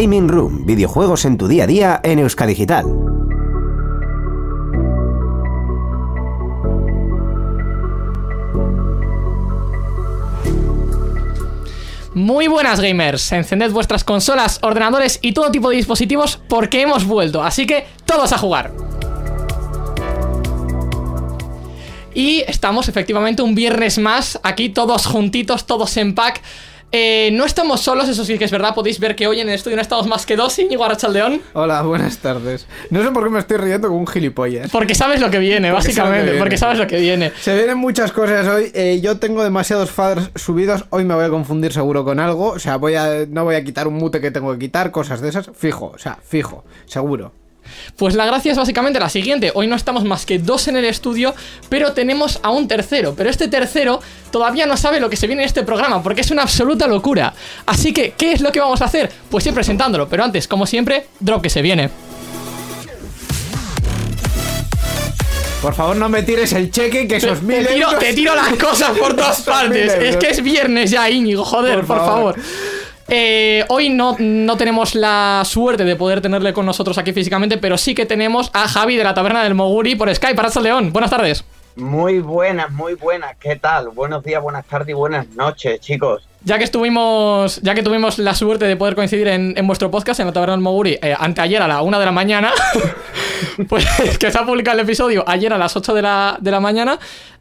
Gaming Room, videojuegos en tu día a día en Euskadigital. Muy buenas gamers, encended vuestras consolas, ordenadores y todo tipo de dispositivos porque hemos vuelto, así que todos a jugar. Y estamos efectivamente un viernes más aquí todos juntitos, todos en pack eh, no estamos solos, eso sí que es verdad. Podéis ver que hoy en el estudio no estamos más que dos, Íñigo Arrachaldeón. Hola, buenas tardes. No sé por qué me estoy riendo con un gilipollas. Porque sabes lo que viene, básicamente. Porque sabes lo que viene. Se vienen muchas cosas hoy. Eh, yo tengo demasiados faders subidos. Hoy me voy a confundir seguro con algo. O sea, voy a, no voy a quitar un mute que tengo que quitar, cosas de esas. Fijo, o sea, fijo, seguro. Pues la gracia es básicamente la siguiente. Hoy no estamos más que dos en el estudio, pero tenemos a un tercero. Pero este tercero todavía no sabe lo que se viene en este programa, porque es una absoluta locura. Así que, ¿qué es lo que vamos a hacer? Pues ir presentándolo, pero antes, como siempre, drop que se viene. Por favor, no me tires el cheque, que esos mil te tiro, euros... te tiro las cosas por todas partes. Es que es viernes ya, Íñigo, joder, por, favor. Eh, hoy no, no tenemos la suerte de poder tenerle con nosotros aquí físicamente, pero sí que tenemos a Javi de la Taberna del Moguri por Skype. para León, buenas tardes. Muy buenas, muy buenas. ¿Qué tal? Buenos días, buenas tardes y buenas noches, chicos. Ya que estuvimos, ya que tuvimos la suerte de poder coincidir en, vuestro podcast en la Taberna del Moguri eh, anteayer a la una de la mañana, pues que se ha publicado el episodio ayer a las 8 de la, de la mañana,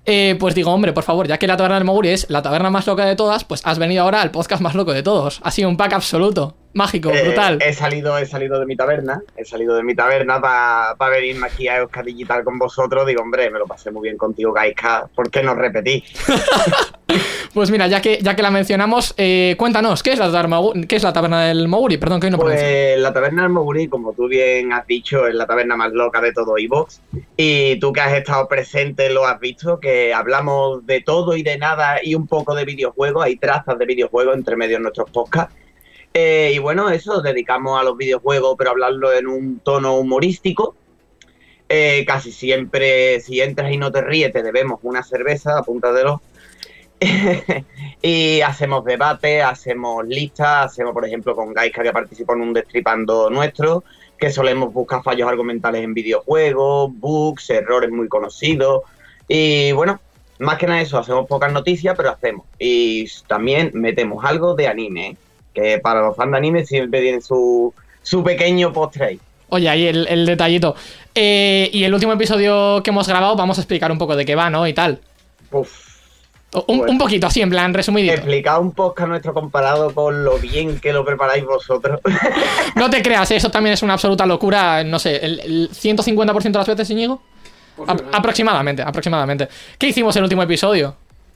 eh, pues digo, hombre, por favor, ya que la taberna del Moguri es la taberna más loca de todas, pues has venido ahora al podcast más loco de todos. Ha sido un pack absoluto, mágico, eh, brutal. He salido, he salido de mi taberna, he salido de mi taberna para venirme aquí a Euskadi Digital con vosotros. Digo, hombre, me lo pasé muy bien contigo, Gaiska, ¿por qué no repetí? pues mira, ya que, ya que la mencionamos, eh, cuéntanos, ¿qué es, la taberna, ¿qué es la taberna del Moguri? Perdón que hoy no Pues la taberna del Moguri, como tú bien has dicho, es la taberna más loca de todo Evox. Y tú que has estado presente lo has visto, que hablamos de todo y de nada y un poco de videojuegos. Hay trazas de videojuegos entre medio en nuestros podcasts. Eh, y bueno, eso, dedicamos a los videojuegos, pero hablarlo en un tono humorístico. Eh, casi siempre, si entras y no te ríes, te debemos una cerveza, apúntatelo. y hacemos debate, hacemos listas, hacemos, por ejemplo, con Gaiska que participó en un destripando nuestro, que solemos buscar fallos argumentales en videojuegos, bugs, errores muy conocidos. Y bueno, más que nada eso, hacemos pocas noticias, pero hacemos. Y también metemos algo de anime, que para los fans de anime siempre tienen su, su pequeño postre Oye, ahí el, detallito. Eh, y el último episodio que hemos grabado, vamos a explicar un poco de qué va, ¿no? Y tal. Uf, un, poquito, así, en plan, resumidito. Explicad un podcast nuestro comparado con lo bien que lo preparáis vosotros. no te creas, eso también es una absoluta locura. No sé, el, 150% de las veces, Íñigo. Aproximadamente, aproximadamente. ¿Qué hicimos en el último episodio?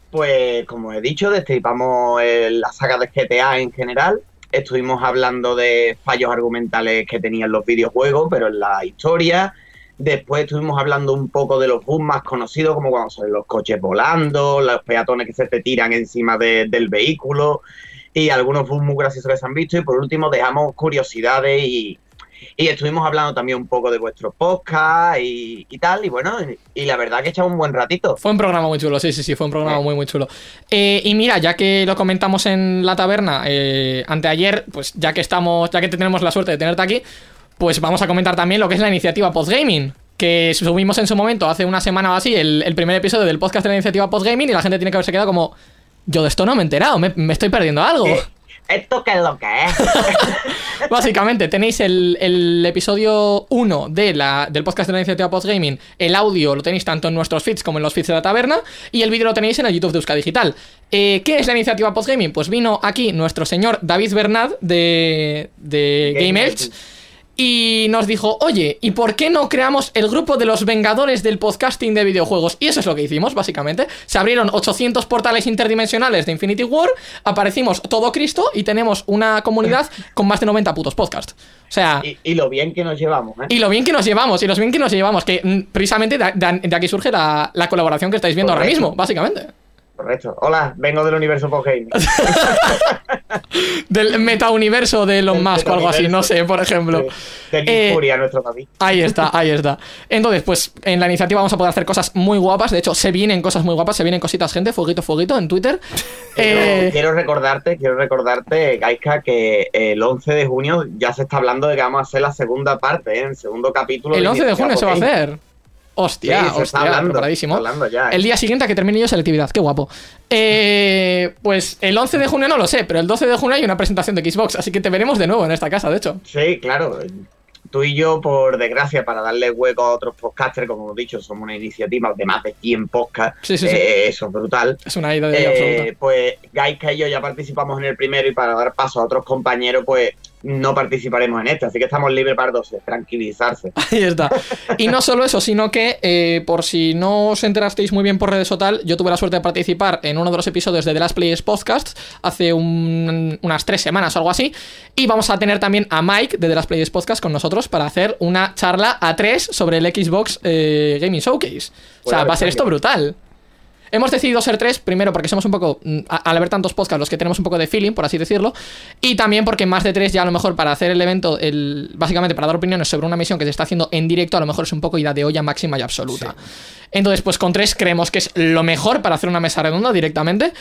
Pues, como he dicho, destripamos la saga de GTA en general. Estuvimos hablando de fallos argumentales que tenían los videojuegos, pero en la historia Después estuvimos hablando un poco de los bugs más conocidos, como cuando salen los coches volando, los peatones que se te tiran encima del vehículo y algunos bugs muy graciosos que se han visto. Y por último dejamos curiosidades y, estuvimos hablando también un poco de vuestro podcast y, tal. Y bueno, y la verdad que echado un buen ratito. Fue un programa muy chulo, sí, sí, sí, fue un programa muy, muy chulo. Eh, y mira, ya que lo comentamos en la taberna eh, anteayer, pues ya que estamos, ya que tenemos la suerte de tenerte aquí, pues vamos a comentar también lo que es la iniciativa Postgaming. Que subimos en su momento, hace una semana o así, el, primer episodio del podcast de la iniciativa Postgaming y la gente tiene que haberse quedado como. Yo de esto no me he enterado, me, estoy perdiendo algo. ¿Esto qué es lo que es? Básicamente, tenéis el, episodio 1 de la, del podcast de la iniciativa Postgaming. El audio lo tenéis tanto en nuestros feeds como en los feeds de la taberna. Y el vídeo lo tenéis en el YouTube de Euska Digital. Eh, ¿Qué es la iniciativa Postgaming? Pues vino aquí nuestro señor David Bernard de, de Game, Edge y nos dijo, oye, ¿y por qué no creamos el grupo de los Vengadores del podcasting de videojuegos? Y eso es lo que hicimos, básicamente. Se abrieron 800 portales interdimensionales de Infinity War, aparecimos todo Cristo y tenemos una comunidad con más de 90 putos podcasts. O sea... Y, lo bien que nos llevamos, ¿eh? Y lo bien que nos llevamos, y lo bien que nos llevamos, que mm, precisamente de, aquí surge la, colaboración que estáis viendo ahora mismo, básicamente. Correcto. Hola, vengo del universo Postgame. Del metauniverso de Elon Musk o algo así, no sé, por ejemplo. De Eh, Furia, nuestro David. Ahí está, ahí está. Entonces, pues en la iniciativa vamos a poder hacer cosas muy guapas. De hecho, se vienen cosas muy guapas, se vienen cositas, gente. Fueguito, fueguito en Twitter. Quiero, Eh, quiero recordarte, quiero recordarte, Gaiska, que el 11 de junio ya se está hablando de que vamos a hacer la segunda parte, ¿eh? el segundo capítulo. el 11 de junio se va a hacer. Hostia, Sí, está hablando, preparadísimo. se está hablando ya, eh. El día siguiente a que termine yo selectividad, qué guapo. Eh, pues el 11 de junio no lo sé, pero el 12 de junio hay una presentación de Xbox, así que te veremos de nuevo en esta casa, de hecho. Sí, claro. Tú y yo, por desgracia, para darle hueco a otros podcasters, como hemos dicho, somos una iniciativa de más de 100 podcasts. Sí, sí, sí. Eh, Eso es brutal. Es una ida de Eh, absoluta. pues Gaiska y yo ya participamos en el primero y para dar paso a otros compañeros, pues no participaremos en este. Así que estamos libres para dos, tranquilizarse. Ahí está. Y no solo eso, sino que, eh, por si no os enterasteis muy bien por redes o tal, yo tuve la suerte de participar en uno de los episodios de The Last Players Podcast hace un- unas tres semanas o algo así. Y vamos a tener también a Mike de The Last Players Podcast con nosotros para hacer una charla a tres sobre el Xbox eh, Gaming Showcase. O sea, Puede va a ser esto brutal. Hemos decidido ser tres, primero porque somos un poco, mm, a- al haber tantos podcasts, los que tenemos un poco de feeling, por así decirlo, y también porque más de tres ya a lo mejor para hacer el evento, el, básicamente para dar opiniones sobre una misión que se está haciendo en directo, a lo mejor es un poco ida de olla máxima y absoluta. Entonces, pues con tres creemos que es lo mejor para hacer una mesa redonda directamente,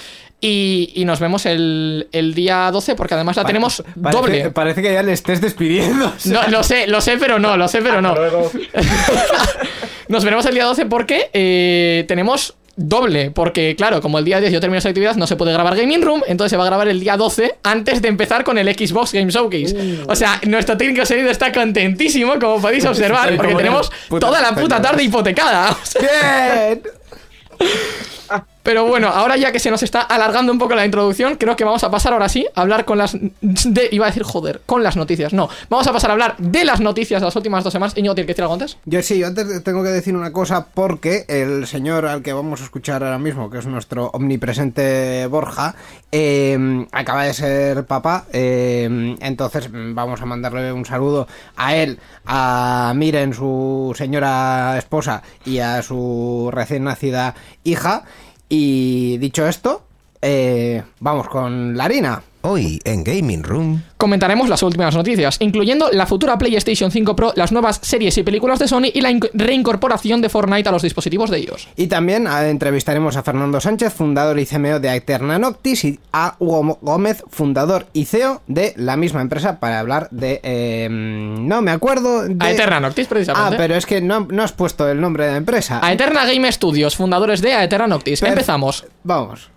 y, y nos vemos el, el día 12 porque además la tenemos doble. Parece que ya le estés despidiendo. No, lo sé, lo sé, pero no, lo sé, pero no. Nos veremos el día 12 porque eh, tenemos doble. Porque, claro, como el día 10 yo termino esa actividad, no se puede grabar Gaming Room. Entonces se va a grabar el día 12 antes de empezar con el Xbox Game Showcase. O sea, nuestro técnico sonido está contentísimo, como podéis observar, porque tenemos toda la puta tarde hipotecada. Pero bueno, ahora ya que se nos está alargando un poco la introducción, creo que vamos a pasar ahora sí a hablar con las. De, iba a decir, joder, con las noticias. No, vamos a pasar a hablar de las noticias de las últimas dos semanas. Iñigo, ¿tiene que decir algo antes? Yo sí, yo antes tengo que decir una cosa porque el señor al que vamos a escuchar ahora mismo, que es nuestro omnipresente Borja, eh, acaba de ser papá, eh, entonces vamos a mandarle un saludo a él, a Miren, su señora esposa, y a su recién nacida hija. Y dicho esto, eh, vamos con la harina. Hoy en Gaming Room. Comentaremos las últimas noticias, incluyendo la futura PlayStation 5 Pro, las nuevas series y películas de Sony y la inc- reincorporación de Fortnite a los dispositivos de ellos. Y también ah, entrevistaremos a Fernando Sánchez, fundador y CMO de Eterna Noctis, y a Hugo Gómez, fundador y CEO de la misma empresa, para hablar de... eh, no me acuerdo de... A Eterna Noctis, Ah, precisamente. pero es que no, no has puesto el nombre de la empresa. A Eterna Game Studios, fundadores de A Eterna Noctis. Per- Empezamos. Vamos.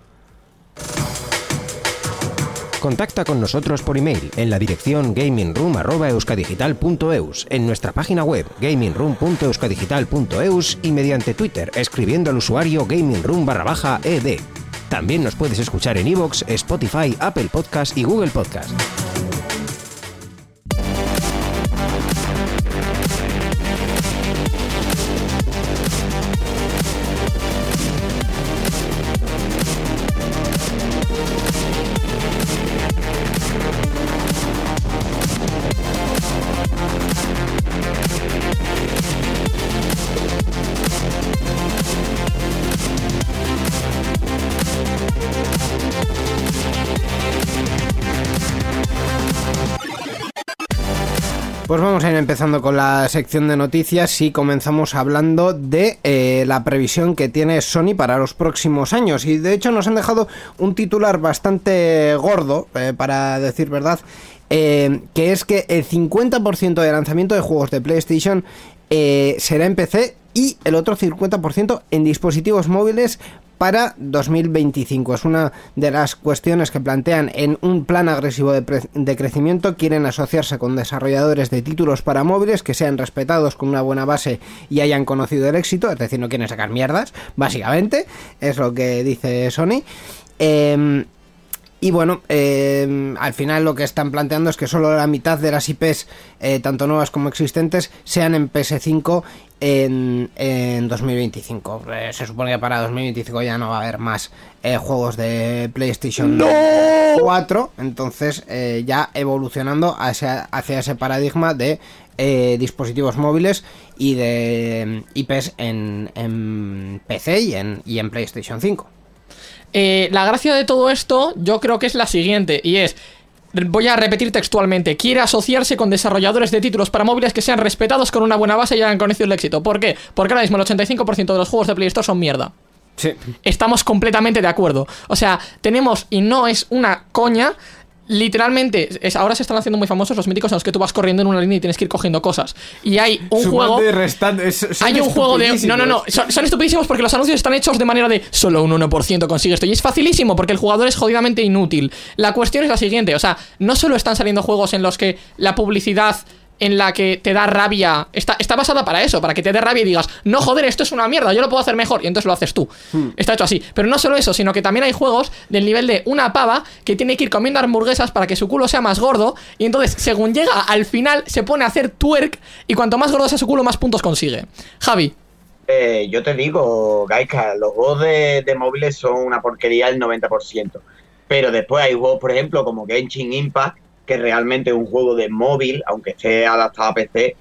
Contacta con nosotros por email en la dirección gamingroom.euskadigital.eus, en nuestra página web gamingroom.euskadigital.eus y mediante Twitter escribiendo al usuario gamingroom ed. También nos puedes escuchar en iVoox, Spotify, Apple Podcast y Google Podcast. Pues vamos a ir empezando con la sección de noticias y comenzamos hablando de eh, la previsión que tiene Sony para los próximos años. Y de hecho nos han dejado un titular bastante gordo, eh, para decir verdad, eh, que es que el 50% de lanzamiento de juegos de PlayStation será en PC y el otro 50% en dispositivos móviles para 2025. Es una de las cuestiones que plantean en un plan agresivo de, de crecimiento. Quieren asociarse con desarrolladores de títulos para móviles que sean respetados con una buena base y hayan conocido el éxito. Es decir, no quieren sacar mierdas, básicamente. Es lo que dice Sony. Em, y bueno, eh, al final lo que están planteando es que solo la mitad de las IPs, eh, tanto nuevas como existentes, sean en PS5 en, en 2025. Eh, se supone que para 2025 ya no va a haber más juegos de PlayStation 4, entonces ya evolucionando hacia, hacia ese paradigma de eh, dispositivos móviles y de mm, IPs en, en PC y en, y en PlayStation 5. Eh, la gracia de todo esto, yo creo que es la siguiente, y es. Voy a repetir textualmente. Quiere asociarse con desarrolladores de títulos para móviles que sean respetados con una buena base y hayan conocido el éxito. ¿Por qué? Porque ahora mismo el 85% de los juegos de Play Store son mierda. Sí. Estamos completamente de acuerdo. O sea, tenemos, y no es una coña, literalmente, es- ahora se están haciendo muy famosos los míticos en los que tú vas corriendo en una línea y tienes que ir cogiendo cosas. Y hay un Sumando juego... y restando, es- son Hay un juego de... No, no, no. Son, son estupidísimos porque los anuncios están hechos de manera de solo un 1% consigue esto. Y es facilísimo porque el jugador es jodidamente inútil. La cuestión es la siguiente. O sea, no solo están saliendo juegos en los que la publicidad en la que te da rabia está, está basada para eso, para que te dé rabia y digas, no joder, esto es una mierda, yo lo puedo hacer mejor, y entonces lo haces tú. Está hecho así. Pero no solo eso, sino que también hay juegos del nivel de una pava que tiene que ir comiendo hamburguesas para que su culo sea más gordo, y entonces, según llega al final, se pone a hacer twerk, y cuanto más gordo sea su culo, más puntos consigue. Javi, Eh, yo te digo, Gaika, los juegos de, de móviles son una porquería el 90%. Pero después hay juegos, por ejemplo, como Genshin Impact, que realmente es un juego de móvil, aunque esté adaptado a PC,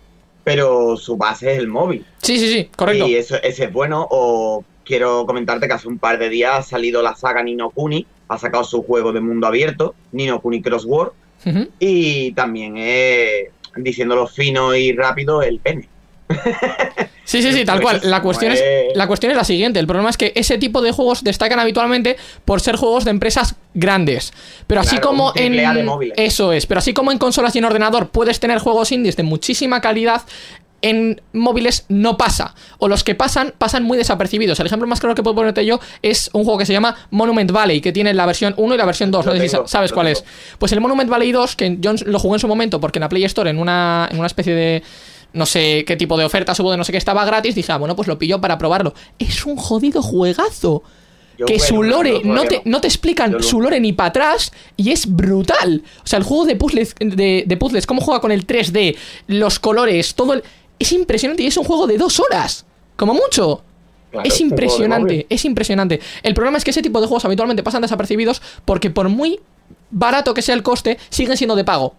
pero su base es el móvil. sí, sí, sí, correcto. Y eso, ese es bueno. O quiero comentarte que hace un par de días ha salido la saga Nino Kuni, ha sacado su juego de mundo abierto, Nino Kuni Crossword, Ujú. y también es, diciéndolo fino y rápido, el pene. Sí, sí, sí, tal cual. La cuestión, es, pues- la cuestión es la siguiente. El problema es que ese tipo de juegos destacan habitualmente por ser juegos de empresas grandes. Pero así Claro, como en... Eso es. Pero así como en consolas y en ordenador puedes tener juegos indies de muchísima calidad, en móviles no pasa. O los que pasan, pasan muy desapercibidos. El ejemplo más claro que puedo ponerte yo es un juego que se llama Monument Valley, que tiene la versión 1 y la versión 2. Lo no sé si tengo, sabes cuál tengo. es. Pues el Monument Valley 2, que yo lo jugué en su momento porque en la Play Store, en una, en una especie de. No sé qué tipo de ofertas hubo de no sé qué estaba gratis. Dije, ah, bueno, pues lo pillo para probarlo. Es un jodido juegazo. Yo, que bueno, su lore no, no te, no te explican lo- su lore ni para atrás y es brutal. O sea, el juego de puzzles, de, de puzzles, cómo juega con el 3D, los colores, todo el. Es impresionante y es un juego de dos horas. Como mucho. Claro, es impresionante, es impresionante. El problema es que ese tipo de juegos habitualmente pasan desapercibidos porque por muy barato que sea el coste, siguen siendo de pago.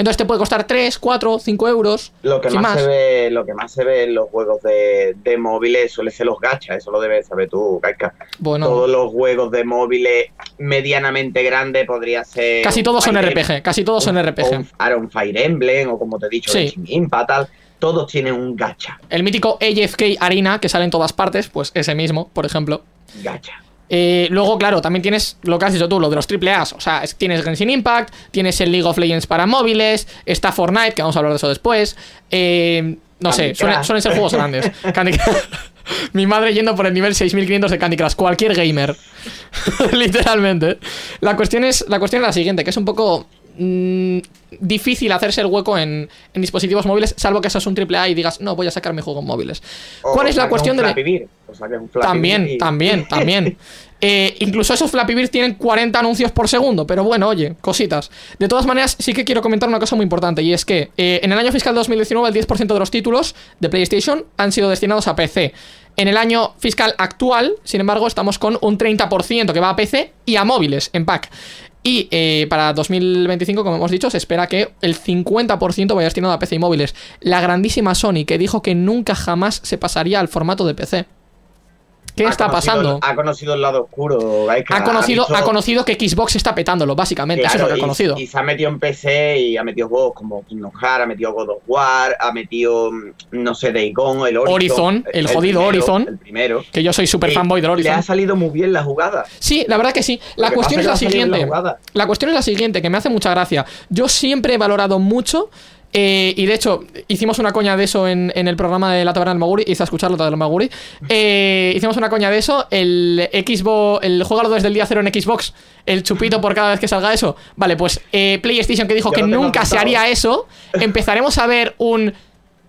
Entonces te puede costar 3, 4, 5 euros. Lo que, más, Se ve, lo que más se ve en los juegos de, de móviles suele ser los gachas, eso lo debes saber tú, Gaika. Bueno, Todos los juegos de móviles medianamente grandes podría ser. casi todos son RPG, casi todos son RPG. un Fire Emblem, o como te he dicho, Sí. Impact, tal. Todos tienen un gacha. El mítico AFK Arena, que sale en todas partes, pues ese mismo, por ejemplo. Gacha. Eh, luego, claro, también tienes lo que has dicho tú, lo de los AAAs. O sea, es- tienes Genshin Impact, tienes el League of Legends para móviles, está Fortnite, que vamos a hablar de eso después. Eh, no sé, suelen, suelen ser juegos grandes. Candy. Mi madre yendo por el nivel 6500 de Candy Crush, cualquier gamer. Literalmente. La cuestión, es, la cuestión es la siguiente, que es un poco mm, difícil hacerse el hueco en, en dispositivos móviles, salvo que seas un AAA y digas, no, voy a sacar mi juego en móviles. O ¿Cuál es la cuestión un de la... O un También, también, también. Eh, incluso esos Flappy Bird tienen 40 anuncios por segundo, pero bueno, oye, cositas. De todas maneras, sí que quiero comentar una cosa muy importante, y es que eh, en el año fiscal 2019 el 10% de los títulos de PlayStation han sido destinados a PC. En el año fiscal actual, sin embargo, estamos con un 30% que va a PC y a móviles en pack. Y eh, para 2025, como hemos dicho, se espera que el 50% vaya destinado a PC y móviles. La grandísima Sony que dijo que nunca jamás se pasaría al formato de PC. ¿Qué Ha está conocido- pasando? Ha conocido el lado oscuro, Gaika. Ha conocido, visto- ha conocido que Xbox está petándolo, básicamente. Eso es lo que ha conocido. Y, se ha metido en PC y ha metido juegos como Kingdom Hearts, ha metido God of War, ha metido, mm, no sé, Days Gone, el Horizon. Horizon, el jodido primero, Horizon. El primero. Que yo soy super fanboy del Le ha Horizon. salido muy bien la jugada. Sí, la verdad que sí. La cuestión es la siguiente. La cuestión es la siguiente, que me hace mucha gracia. Yo siempre he valorado mucho. Eh, y de hecho, hicimos una coña de eso en, en el programa de la taberna del Maguri. Hice a escucharlo todo del Maguri. Eh, hicimos una coña de eso. El Xbox, el juego desde el día cero en Xbox. El chupito por cada vez que salga eso. Vale, pues eh, PlayStation que dijo que nunca se haría eso. Empezaremos a ver un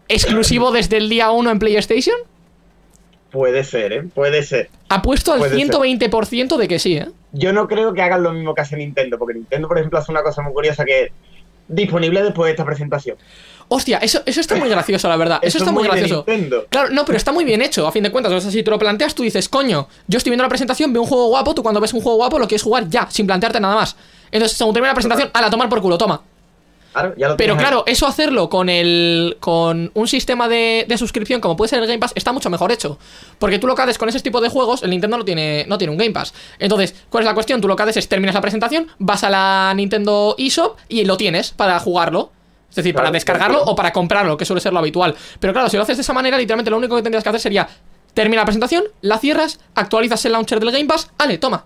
exclusivo desde el día 1 en PlayStation. Puede ser, ¿eh? Puede ser. Apuesto al Puede ser. 120% de que sí, ¿eh? Yo no creo que hagan lo mismo que hace Nintendo, porque Nintendo, por ejemplo, hace una cosa muy curiosa que disponible después de esta presentación. Hostia, eso, eso está muy gracioso, la verdad. Eso, Eso está es muy gracioso. Claro, no, pero está muy bien hecho, a fin de cuentas. O sea, si te lo planteas, tú dices, coño, yo estoy viendo la presentación, veo un juego guapo, tú cuando ves un juego guapo lo quieres jugar ya, sin plantearte nada más. Entonces, según termina la presentación, a la tomar por culo, toma. Claro, ya lo Pero ahí. claro, eso hacerlo con el con un sistema de, de suscripción como puede ser el Game Pass está mucho mejor hecho. Porque tú lo que haces con ese tipo de juegos, el Nintendo no tiene, no tiene un Game Pass. Entonces, ¿cuál es la cuestión? Tú lo que haces es terminas la presentación, vas a la Nintendo eShop y lo tienes para jugarlo. Es decir, para descargarlo claro. o para comprarlo, que suele ser lo habitual. Pero claro, si lo haces de esa manera, literalmente lo único que tendrías que hacer sería termina la presentación, la cierras, actualizas el launcher del Game Pass, ale, toma.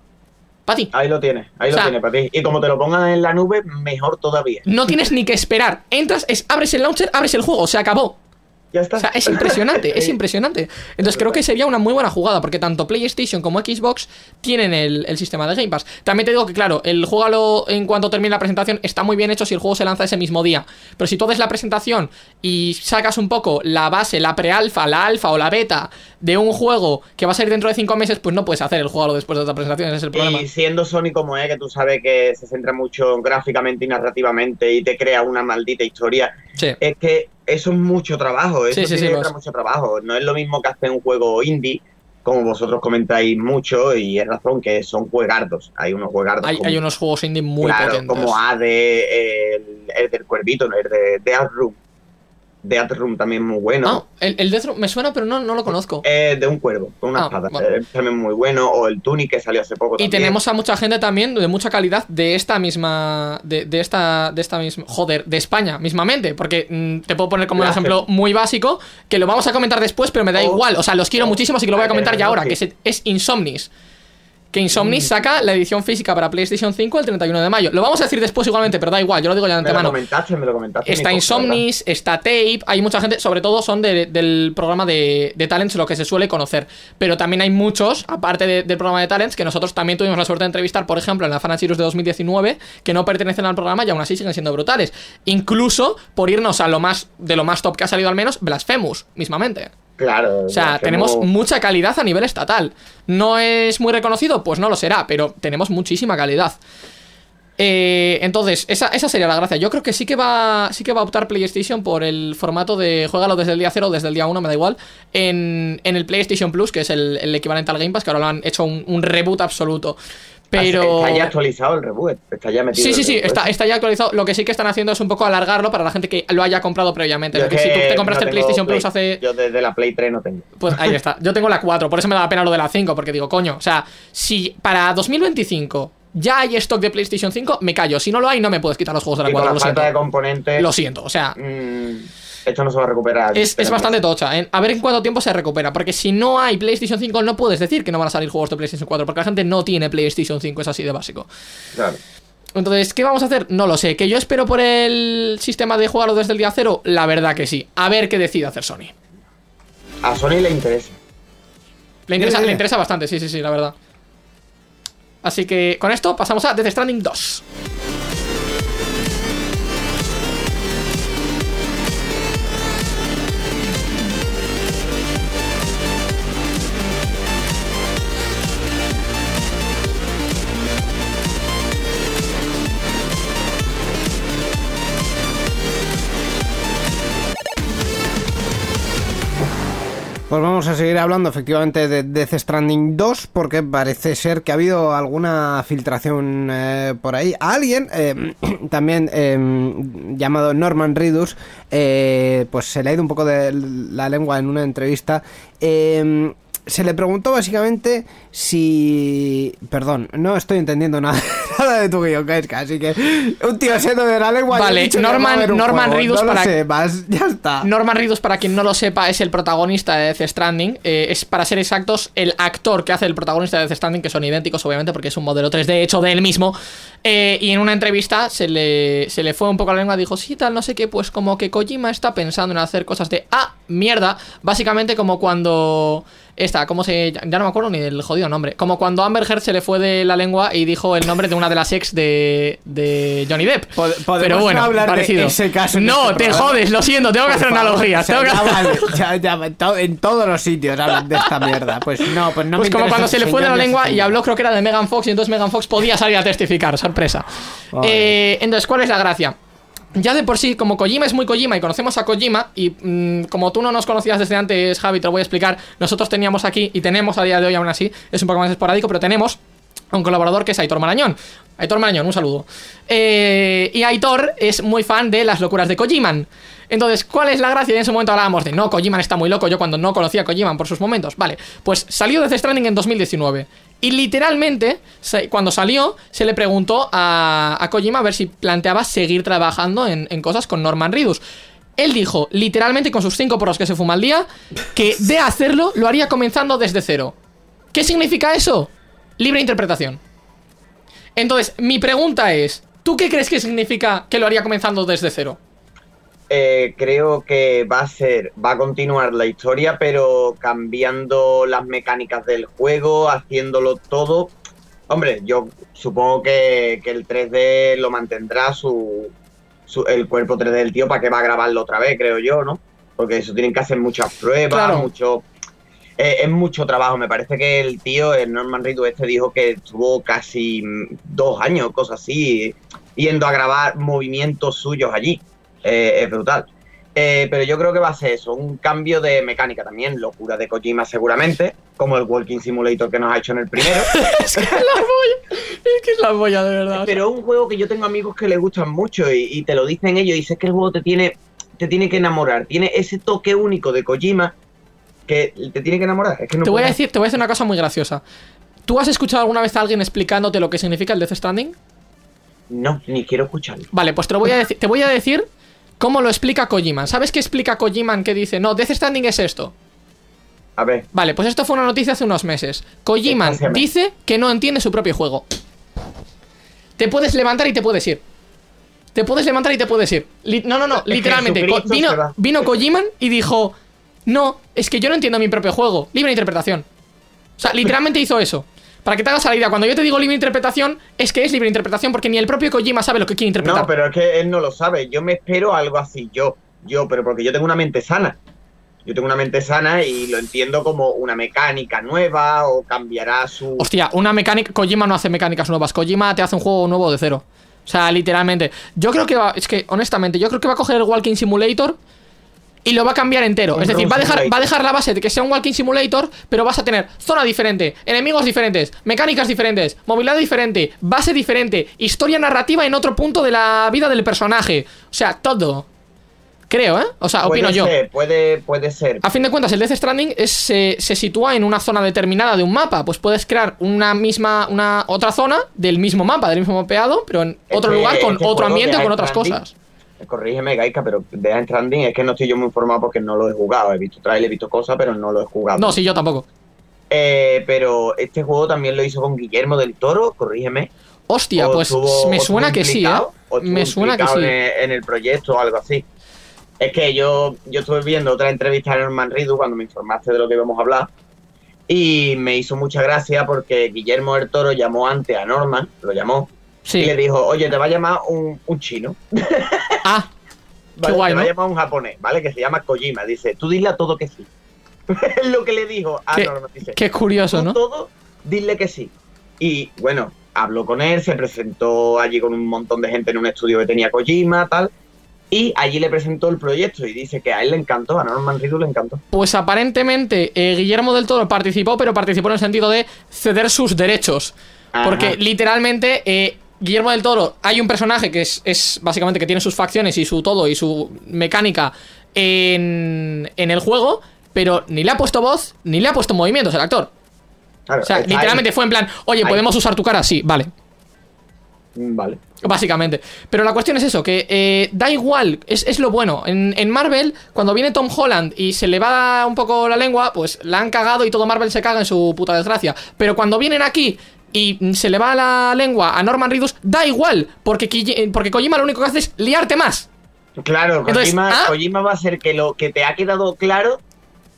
Para ti. Ahí lo tienes, ahí O lo tienes para ti. Y como te lo pongan en la nube, mejor todavía. No tienes ni que esperar. Entras, es, abres el launcher, abres el juego, se acabó. Ya está. O sea, es impresionante, es impresionante. Entonces creo que sería una muy buena jugada, porque tanto PlayStation como Xbox tienen el, el sistema de Game Pass. También te digo que, claro, el juego en cuanto termine la presentación está muy bien hecho si el juego se lanza ese mismo día. Pero si tú haces la presentación y sacas un poco la base, la pre-alfa, la alfa o la beta de un juego que va a salir dentro de cinco meses, pues no puedes hacer el juego después de otra presentación, ese es el problema. Y siendo Sony como es, que tú sabes que se centra mucho gráficamente y narrativamente y te crea una maldita historia, Sí. es que eso es mucho trabajo, eso Sí, sí, tiene mucho trabajo. No es lo mismo que hacer un juego indie, como vosotros comentáis mucho, y es razón que son juegardos. Hay unos juegardos Hay, como, hay unos juegos indie muy claro, potentes. como ADE, el, el del cuervito, ¿no? el de Death Room. Death Room también muy bueno. Ah, el, el Death Room me suena, pero no, no lo conozco. Eh, de un cuervo, con una Ah, espada. Eh, también muy bueno. O el Tunic que salió hace poco. Y también. tenemos a mucha gente también de mucha calidad de esta misma. De, de esta. De esta misma. Joder, de España, mismamente. Porque mm, te puedo poner como un ejemplo muy básico. Que lo vamos a comentar después, pero me da Oh. igual. O sea, los quiero Oh. muchísimo, así que lo voy a comentar ya Eh, ahora. sí. Que es, es Insomnis. Que Mm. Insomnis saca la edición física para PlayStation 5 el 31 de mayo. Lo vamos a decir después igualmente, pero da igual, yo lo digo ya de Me lo antemano. comentaste, me lo comentaste. Está Insomnis, está Tape, hay mucha gente, sobre todo son de- del programa de, de Talents, lo que se suele conocer. Pero también hay muchos, aparte de- del programa de Talents, que nosotros también tuvimos la suerte de entrevistar, por ejemplo, en la Fan Series de 2019, que no pertenecen al programa y aún así siguen siendo brutales. Incluso, por irnos a lo más, de lo más top que ha salido al menos, Blasphemous, mismamente. Claro. O sea, tenemos mucha calidad a nivel estatal. ¿No es muy reconocido? Pues no lo será, pero tenemos muchísima calidad. Eh, entonces, esa, esa sería la gracia. Yo creo que sí que va sí que va a optar PlayStation por el formato de juégalo desde el día 0 o desde el día 1, me da igual, en, en el PlayStation Plus, que es el, el equivalente al Game Pass, que ahora lo han hecho un, un reboot absoluto. Pero... Está ya actualizado el reboot. Está ya metido. Sí, sí, sí, está, está ya actualizado. Lo que sí que están haciendo es un poco alargarlo para la gente que lo haya comprado previamente. Yo Porque si tú te compraste no el PlayStation Play. Plus hace Yo desde la Play 3 no tengo. pues ahí está. Yo tengo la 4, por eso me da pena lo de la 5, porque digo, coño, o sea, si para 2025 ya hay stock de PlayStation 5, me callo. Si no lo hay, no me puedes quitar los juegos de la Y con 4, la lo falta de siento. componentes. Lo siento, o sea, mm, esto no se va a recuperar. es, es bastante tocha. ¿eh? A ver en cuánto tiempo se recupera, porque si no hay PlayStation 5, no puedes decir que no van a salir juegos de PlayStation 4, porque la gente no tiene PlayStation 5, es así de básico. Claro. Entonces, ¿qué vamos a hacer? No lo sé. ¿Que yo espero por el sistema de jugarlo desde el día cero? La verdad que sí. A ver qué decide hacer Sony. A Sony le interesa. Le interesa, le interesa bastante, sí, sí, sí, la verdad. Así que con esto pasamos a Death Stranding 2. Pues vamos a seguir hablando efectivamente de Death Stranding 2 porque parece ser que ha habido alguna filtración eh, por ahí. Alguien, eh, también eh, llamado Norman Reedus, eh, pues se le ha ido un poco de la lengua en una entrevista. Eh, se le preguntó básicamente si... Perdón, no estoy entendiendo nada, nada de tu guion, Kaiska, así que un tío siendo de la lengua... Vale, Norman- un Norman. Reedus no lo para- sé más, ya está. Norman Reedus, para quien no lo sepa, es el protagonista de Death Stranding. Eh, es, para ser exactos, el actor que hace el protagonista de Death Stranding, que son idénticos, obviamente, porque es un modelo 3D hecho de él mismo. Eh, y en una entrevista se le, se le fue un poco la lengua, dijo, sí, tal, no sé qué, pues como que Kojima está pensando en hacer cosas de, ah, mierda. Básicamente como cuando... Esta, ¿cómo se...? Ya no me acuerdo ni del jodido nombre. Como cuando Amber Heard se le fue de la lengua y dijo el nombre de una de las ex de, de Johnny Depp. Pod- Pero bueno, no hablar de parecido. ese caso en no, este te programa. jodes, lo siento, tengo que Por hacer favor, analogías. tengo que- ya ya- ya, en to- en todos los sitios hablan de esta mierda. Pues no, pues no Pues me como cuando se le fue de la lengua y habló, creo que era de Megan Fox, y entonces Megan Fox podía salir a testificar, sorpresa. Eh, entonces, ¿cuál es la gracia? Ya de por sí, como Kojima es muy Kojima y conocemos a Kojima, y mm, como tú no nos conocías desde antes, Javi, te lo voy a explicar, nosotros teníamos aquí, y tenemos a día de hoy aún así, es un poco más esporádico, pero tenemos a un colaborador que es Aitor Marañón. Aitor Marañón, un saludo. Eh, y Aitor es muy fan de las locuras de Kojiman. Entonces, ¿cuál es la gracia? En ese momento hablábamos de no, Kojiman está muy loco. Yo cuando no conocía a Kojiman por sus momentos. Vale, pues salió Death Stranding en 2019. Y literalmente, cuando salió, se le preguntó a, a Kojima a ver si planteaba seguir trabajando en, en cosas con Norman Reedus. Él dijo, literalmente con sus cinco porros que se fuma al día, que de hacerlo lo haría comenzando desde cero. ¿Qué significa eso? Libre interpretación. Entonces, mi pregunta es, ¿tú qué crees que significa que lo haría comenzando desde cero? Eh, creo que va a ser, va a continuar la historia, pero cambiando las mecánicas del juego, haciéndolo todo. Hombre, yo supongo que, que el 3D lo mantendrá su, su- el cuerpo 3D del tío para que va a grabarlo otra vez, creo yo, ¿no? Porque eso tienen que hacer muchas pruebas, Claro. mucho. eh, es mucho trabajo. Me parece que el tío, el Norman Reedus este, dijo que estuvo casi dos años, cosas así, yendo a grabar movimientos suyos allí. Eh, es brutal. Eh, pero yo creo que va a ser eso, un cambio de mecánica también, locura de Kojima seguramente, como el Walking Simulator que nos ha hecho en el primero. es que es la polla. Es que es la polla, de verdad. pero es un juego que yo tengo amigos que le gustan mucho y, y te lo dicen ellos y dices que el juego te tiene, te tiene que enamorar, tiene ese toque único de Kojima que te tiene que enamorar. Es que no te voy a decir, te voy a decir una cosa muy graciosa. ¿Tú has escuchado alguna vez a alguien explicándote lo que significa el Death Stranding? No, ni quiero escucharlo. Vale, pues te lo voy a decir, te voy a decir cómo lo explica Kojima. ¿Sabes qué explica Kojima que dice, no, Death Stranding es esto? A ver, Vale, pues esto fue una noticia hace unos meses. Kojima Desgraciadamente. dice que no entiende su propio juego. Te puedes levantar y te puedes ir. Te puedes levantar y te puedes ir. Li- no, no, no, literalmente. Vino, vino Kojima y dijo, no, es que yo no entiendo mi propio juego. Libre interpretación. O sea, literalmente hizo eso. Para que te hagas la idea, cuando yo te digo libre interpretación, es que es libre interpretación porque ni el propio Kojima sabe lo que quiere interpretar. no, pero es que él no lo sabe. Yo me espero algo así, yo, yo, pero porque yo tengo una mente sana. Yo tengo una mente sana y lo entiendo como una mecánica nueva o cambiará su. Hostia, una mecánica. Kojima no hace mecánicas nuevas. Kojima te hace un juego nuevo de cero. O sea, literalmente. Yo creo que va. Es que, honestamente, yo creo que va a coger el Walking Simulator y lo va a cambiar entero. Un es decir, va a, dejar, va a dejar la base de que sea un Walking Simulator, pero vas a tener zona diferente, enemigos diferentes, mecánicas diferentes, movilidad diferente, base diferente, historia narrativa en otro punto de la vida del personaje. O sea, todo. Creo, ¿eh? O sea, puede opino yo. ser, puede, puede ser. A fin de cuentas, el Death Stranding es- se, se sitúa en una zona determinada de un mapa. Pues puedes crear una misma, una otra zona del mismo mapa, del mismo mapeado, pero en otro Este- lugar con este otro ambiente con otras cosas. Corrígeme, Gaika, pero de Stranding es que no estoy yo muy informado porque no lo he jugado. He visto trailer, he visto cosas, pero no lo he jugado. No, sí, yo tampoco. Eh, pero este juego también lo hizo con Guillermo del Toro, corrígeme. Hostia, O pues estuvo- me suena que sí, ¿eh? o Me suena que sí. En el, proyecto o algo así. Es que yo, yo estuve viendo otra entrevista de Norman Reedus cuando me informaste de lo que íbamos a hablar. Y me hizo mucha gracia porque Guillermo del Toro llamó antes a Norman, lo llamó, y le dijo, oye, te va a llamar un, un chino. Ah, ¿vale? guay, te va a llamar un japonés, ¿vale? Que se llama Kojima. Dice, tú dile a todo que sí. es lo que le dijo a Qué- Norman. Dice, qué curioso, ¿no? todo, dile que sí. Y bueno, habló con él, se presentó allí con un montón de gente en un estudio que tenía Kojima, tal. Y allí le presentó el proyecto y dice que a él le encantó, a Norman Reedus le encantó. Pues aparentemente eh, Guillermo del Toro participó, pero participó en el sentido de ceder sus derechos. Ajá. Porque literalmente eh, Guillermo del Toro, hay un personaje que es, es básicamente que tiene sus facciones y su todo y su mecánica en, en el juego, pero ni le ha puesto voz ni le ha puesto movimientos el actor. Claro, O sea, literalmente fue en plan, oye. ¿podemos usar tu cara? Sí, vale. Mm, Vale. Básicamente. Pero la cuestión es eso, que eh, da igual, es, es lo bueno. En, en Marvel, cuando viene Tom Holland y se le va un poco la lengua, pues la han cagado y todo Marvel se caga en su puta desgracia. Pero cuando vienen aquí y se le va la lengua a Norman Reedus, da igual, porque, porque Kojima lo único que hace es liarte más. Claro, Entonces, Kojima, ¿ah? Kojima va a ser que lo que te ha quedado claro,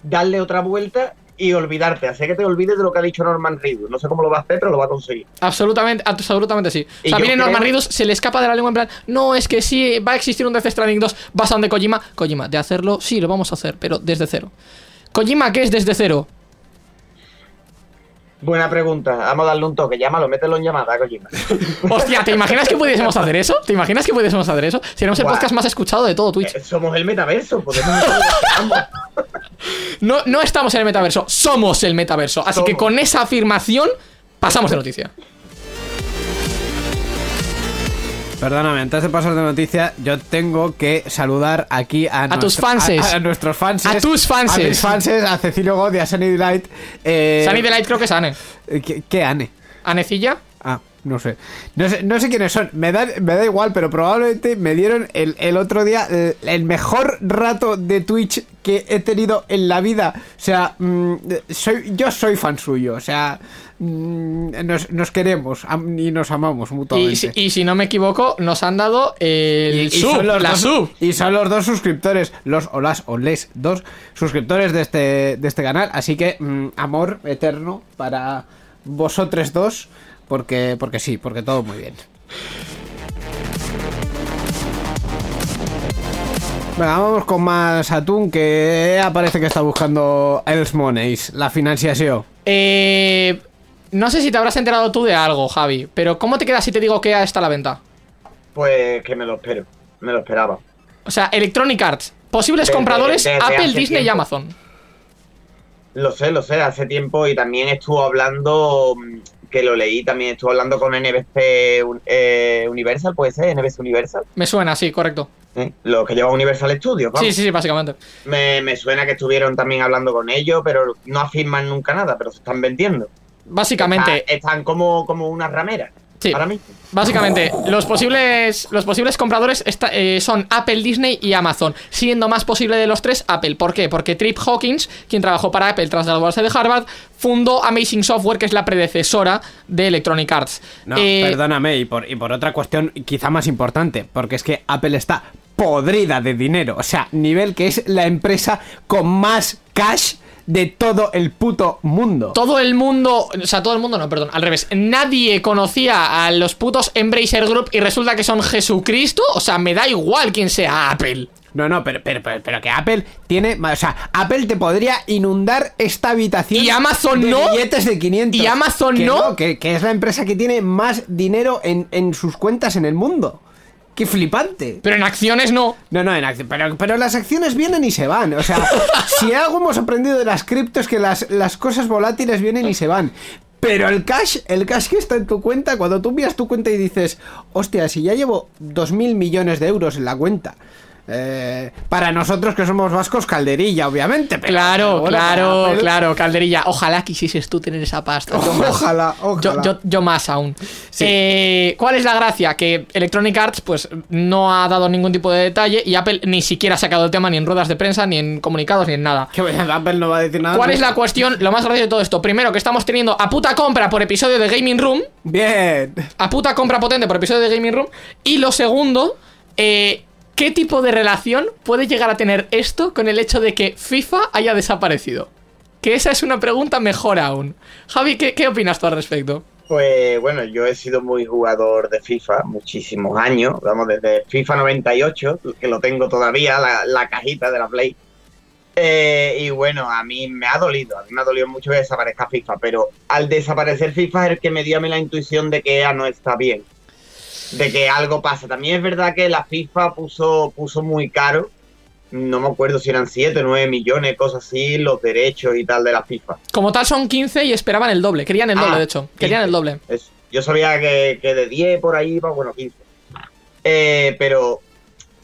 darle otra vuelta y olvidarte. Hacer que te olvides de lo que ha dicho Norman Reedus. No sé cómo lo va a hacer, pero lo va a conseguir. Absolutamente, absolutamente sí. Y o sea, viene Norman Reedus, se le escapa de la lengua en plan, no, es que sí, va a existir un Death Stranding 2 basado en Kojima. Kojima, de hacerlo, sí, lo vamos a hacer, pero desde cero. Kojima, ¿qué es desde cero? Buena pregunta. Vamos a darle un toque. Llámalo, mételo en llamada, Kojima. Hostia, ¿te imaginas que pudiésemos hacer eso? ¿Te imaginas que pudiésemos hacer eso? Seríamos el Guau. podcast más escuchado de todo Twitch. Eh, somos el metaverso. Podemos. No, no estamos en el metaverso, somos el metaverso. Así que con esa afirmación, pasamos de noticia. Perdóname, antes de pasar de noticia, yo tengo que saludar aquí a, tus fanses. A, a nuestros fans. A tus fanses. A mis fanses, a Cecilio God y a Sunny Delight. Eh, Sunny Delight creo que es Anne. ¿Qué, qué Ane? ¿Anecilla? Ah, no sé. No sé, no sé quiénes son. Me da, me da igual, pero probablemente me dieron el, el otro día el, el mejor rato de Twitch que he tenido en la vida. O sea, mm, soy, yo soy fan suyo. O sea, mm, nos, nos queremos y nos amamos mutuamente. Y, si- y si no me equivoco, nos han dado el Y- y sub, son los la dos, sub. Y son los dos suscriptores, los o las o les dos suscriptores de este, de este canal. Así que mm, amor eterno para vosotros dos. Porque, porque sí, porque todo muy bien. Venga, vamos con más atún que aparece que está buscando Els Moneys, la financiación. Eh, no sé si te habrás enterado tú de algo, Javi, pero ¿cómo te queda si te digo que está a la venta? Pues que me lo espero. Me lo esperaba. O sea, Electronic Arts, posibles Desde- compradores, desde Apple, Disney y. Amazon. Lo sé, lo sé, hace tiempo y también estuvo hablando, mm, que lo leí, también estuvo hablando con NBC eh, Universal, puede ser, NBC Universal, Me suena, sí, correcto. ¿eh? lo que lleva Universal Studios, vamos. Sí, sí, sí, básicamente. Me, me suena que estuvieron también hablando con ellos, pero no afirman nunca nada, pero se están vendiendo. Básicamente, Está- están como, como una ramera. Sí. Ahora mismo. Básicamente, los posibles, los posibles compradores eh, son Apple, Disney y Amazon, siendo más posible de los tres Apple. ¿Por qué? Porque Trip Hawkins, quien trabajó para Apple tras graduarse de Harvard, fundó Amazing Software, que es la predecesora de Electronic Arts. No, Eh, perdóname, y por, y por otra cuestión quizá más importante, porque es que Apple está podrida de dinero. O sea, nivel que es la empresa con más cash de todo el puto mundo. Todo el mundo, o sea, todo el mundo no, perdón, al revés. Nadie conocía a los putos Embracer Group y resulta que son Jesucristo. O sea, me da igual quién sea Apple. No, no, pero, pero, pero, pero que Apple tiene. O sea, Apple te podría inundar esta habitación. ¿Y Amazon de no? billetes de 500. ¿Y Amazon Que no? que, que es la empresa que tiene más dinero en, en sus cuentas en el mundo. ¡Qué flipante! Pero en acciones no. No, no, en acci- pero, pero las acciones vienen y se van. O sea, si algo hemos aprendido de las criptos es que las, las cosas volátiles vienen y se van. Pero el cash, el cash que está en tu cuenta, cuando tú miras tu cuenta y dices, hostia, si ya llevo 2.000 millones de euros en la cuenta. Eh, para nosotros que somos vascos, calderilla, obviamente. pero- Claro, pero claro, claro, Calderilla. Ojalá quisieses tú tener esa pasta. Ojalá, ojalá. Yo, yo- yo más aún. Eh, ¿Cuál es la gracia? Que Electronic Arts pues no ha dado ningún tipo de detalle y Apple ni siquiera ha sacado el tema ni en ruedas de prensa, ni en comunicados, ni en nada. Que Apple no va a decir nada. ¿Cuál es la cuestión? Lo más gracioso de todo esto. Primero, que estamos teniendo a puta compra por episodio de Gaming Room. Bien. A puta compra potente por episodio de Gaming Room. Y lo segundo, eh, ¿qué tipo de relación puede llegar a tener esto con el hecho de que FIFA haya desaparecido? Que esa es una pregunta mejor aún. Javi, ¿qué, opinas tú al respecto? Pues bueno, yo he sido muy jugador de FIFA muchísimos años, vamos, desde FIFA 98, que lo tengo todavía, la, cajita de la Play. Eh, y bueno, a mí me ha dolido, a mí me ha dolido mucho que desaparezca FIFA, pero al desaparecer FIFA es el que me dio a mí la intuición de que EA no está bien, de que algo pasa. También es verdad que la FIFA puso, puso muy caro, no me acuerdo si eran 7 o 9 millones, cosas así, los derechos y tal de la FIFA. Como tal son 15 y esperaban el doble. Querían el Ah, doble, de hecho. Querían 15. el doble. Yo sabía que, que de 10 por ahí iba, bueno, 15. Eh, pero